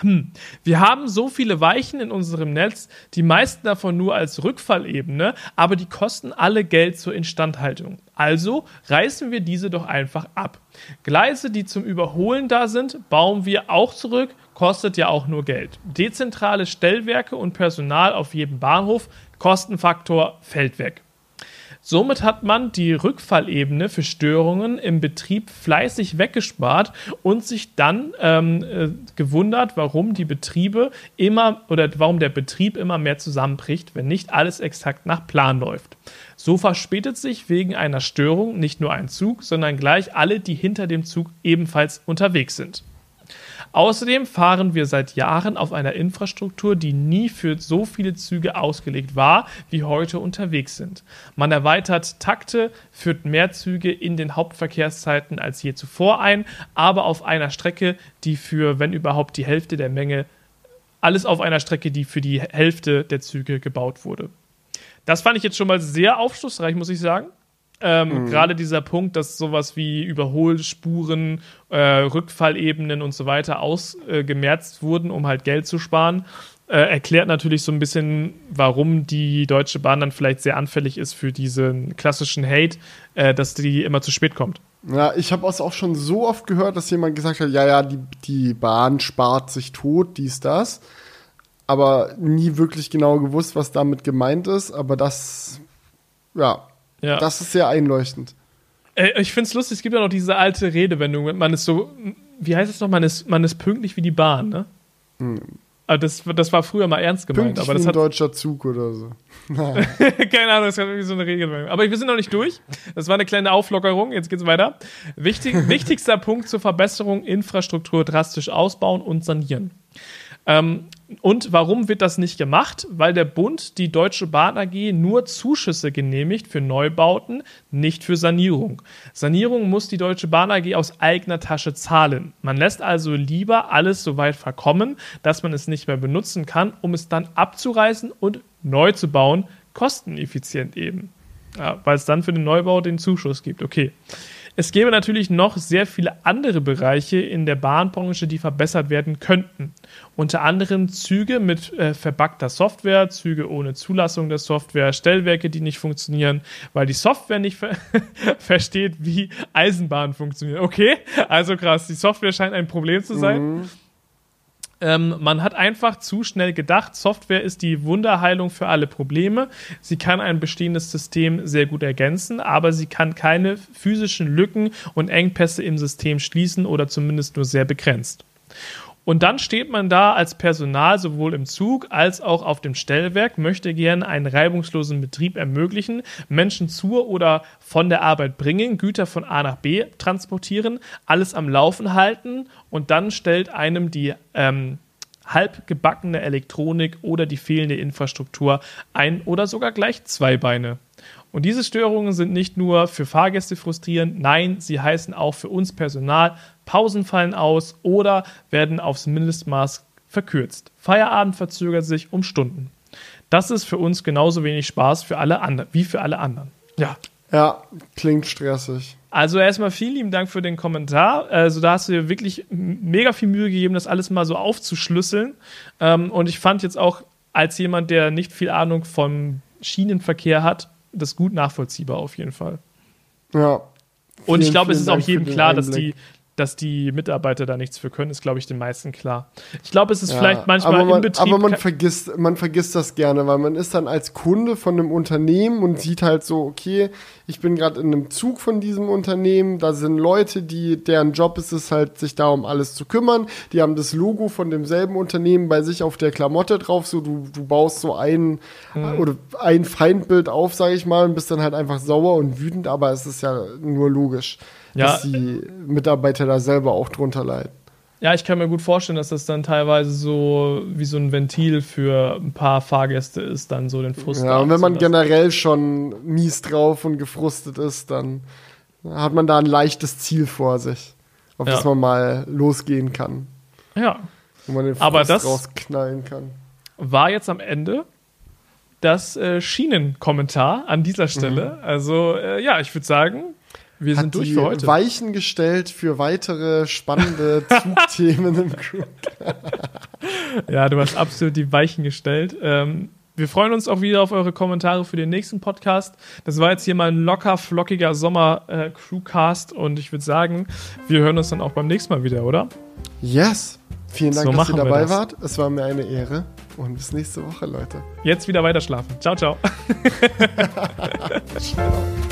Hm, wir haben so viele Weichen in unserem Netz, die meisten davon nur als Rückfallebene, aber die kosten alle Geld zur Instandhaltung. Also reißen wir diese doch einfach ab. Gleise, die zum Überholen da sind, bauen wir auch zurück, kostet ja auch nur Geld. Dezentrale Stellwerke und Personal auf jedem Bahnhof, Kostenfaktor fällt weg. Somit hat man die Rückfallebene für Störungen im Betrieb fleißig weggespart und sich dann ähm, äh, gewundert, warum die Betriebe immer oder warum der Betrieb immer mehr zusammenbricht, wenn nicht alles exakt nach Plan läuft. So verspätet sich wegen einer Störung nicht nur ein Zug, sondern gleich alle, die hinter dem Zug ebenfalls unterwegs sind. Außerdem fahren wir seit Jahren auf einer Infrastruktur, die nie für so viele Züge ausgelegt war, wie heute unterwegs sind. Man erweitert Takte, führt mehr Züge in den Hauptverkehrszeiten als je zuvor ein, aber auf einer Strecke, die für, wenn überhaupt, die Hälfte der Menge, alles auf einer Strecke, die für die Hälfte der Züge gebaut wurde. Das fand ich jetzt schon mal sehr aufschlussreich, muss ich sagen. Ähm, mhm. Gerade dieser Punkt, dass sowas wie Überholspuren, äh, Rückfallebenen und so weiter ausgemerzt äh, wurden, um halt Geld zu sparen, äh, erklärt natürlich so ein bisschen, warum die Deutsche Bahn dann vielleicht sehr anfällig ist für diesen klassischen Hate, äh, dass die immer zu spät kommt. Ja, ich habe es auch schon so oft gehört, dass jemand gesagt hat, ja, ja, die, die Bahn spart sich tot, dies, das. Aber nie wirklich genau gewusst, was damit gemeint ist. Aber das, ja, ja. Das ist sehr einleuchtend. Äh, ich finde es lustig, es gibt ja noch diese alte Redewendung, man ist so, wie heißt es noch, man ist, man ist pünktlich wie die Bahn, ne? Hm. Ah, das, das war früher mal ernst gemeint. Pünktlich aber das wie ein deutscher Zug oder so. Keine Ahnung, das hat irgendwie so eine Regel. Aber wir sind noch nicht durch. Das war eine kleine Auflockerung. Jetzt geht's weiter. Wichtig, wichtigster Punkt zur Verbesserung: Infrastruktur drastisch ausbauen und sanieren. Ähm, und warum wird das nicht gemacht? Weil der Bund die Deutsche Bahn AG nur Zuschüsse genehmigt für Neubauten, nicht für Sanierung. Sanierung muss die Deutsche Bahn AG aus eigener Tasche zahlen. Man lässt also lieber alles so weit verkommen, dass man es nicht mehr benutzen kann, um es dann abzureißen und neu zu bauen, kosteneffizient eben. Ja, weil es dann für den Neubau den Zuschuss gibt. Okay. Es gäbe natürlich noch sehr viele andere Bereiche in der Bahnbranche, die verbessert werden könnten. Unter anderem Züge mit äh, verbackter Software, Züge ohne Zulassung der Software, Stellwerke, die nicht funktionieren, weil die Software nicht ver versteht, wie Eisenbahnen funktionieren. Okay, also krass, die Software scheint ein Problem zu sein. Mhm. Ähm, man hat einfach zu schnell gedacht, Software ist die Wunderheilung für alle Probleme. Sie kann ein bestehendes System sehr gut ergänzen, aber sie kann keine physischen Lücken und Engpässe im System schließen oder zumindest nur sehr begrenzt. Und dann steht man da als Personal sowohl im Zug als auch auf dem Stellwerk, möchte gerne einen reibungslosen Betrieb ermöglichen, Menschen zur oder von der Arbeit bringen, Güter von A nach B transportieren, alles am Laufen halten und dann stellt einem die ähm, halbgebackene Elektronik oder die fehlende Infrastruktur ein oder sogar gleich zwei Beine. Und diese Störungen sind nicht nur für Fahrgäste frustrierend, nein, sie heißen auch für uns Personal, Pausen fallen aus oder werden aufs Mindestmaß verkürzt. Feierabend verzögert sich um Stunden. Das ist für uns genauso wenig Spaß für alle anderen, wie für alle anderen. Ja. Ja, klingt stressig. Also erstmal vielen lieben Dank für den Kommentar. Also da hast du dir wirklich mega viel Mühe gegeben, das alles mal so aufzuschlüsseln. Ähm, und ich fand jetzt auch als jemand, der nicht viel Ahnung vom Schienenverkehr hat, das gut nachvollziehbar auf jeden Fall. Ja. Und ich glaube, es ist auch jedem klar, dass die, dass die Mitarbeiter da nichts für können, ist, glaube ich, den meisten klar. Ich glaube, es ist ja, vielleicht manchmal aber man, im Betrieb. Aber man vergisst, man vergisst das gerne, weil man ist dann als Kunde von einem Unternehmen und sieht halt so, okay, ich bin gerade in einem Zug von diesem Unternehmen, da sind Leute, die, deren Job ist es halt, sich da um alles zu kümmern. Die haben das Logo von demselben Unternehmen bei sich auf der Klamotte drauf, so du, du baust so ein mhm. oder ein Feindbild auf, sage ich mal, und bist dann halt einfach sauer und wütend, aber es ist ja nur logisch ja. dass die Mitarbeiter da selber auch drunter leiden. Ja, ich kann mir gut vorstellen, dass das dann teilweise so wie so ein Ventil für ein paar Fahrgäste ist, dann so den Frust. Ja, und wenn man generell schon mies drauf und gefrustet ist, dann hat man da ein leichtes Ziel vor sich, auf ja. das man mal losgehen kann. Ja. Wo man den Frust Aber das rausknallen kann. War jetzt am Ende das äh, Schienenkommentar an dieser Stelle. Mhm. Also, äh, ja, ich würde sagen, wir sind durch für heute. Weichen gestellt für weitere spannende Zugthemen im Crew. ja, du hast absolut die Weichen gestellt. Ähm, wir freuen uns auch wieder auf eure Kommentare für den nächsten Podcast. Das war jetzt hier mal ein locker, flockiger Sommer-Crewcast und ich würde sagen, wir hören uns dann auch beim nächsten Mal wieder, oder? Yes! Vielen Dank, so dass ihr dabei wart. Es war mir eine Ehre und bis nächste Woche, Leute. Jetzt wieder weiter schlafen. Ciao, ciao.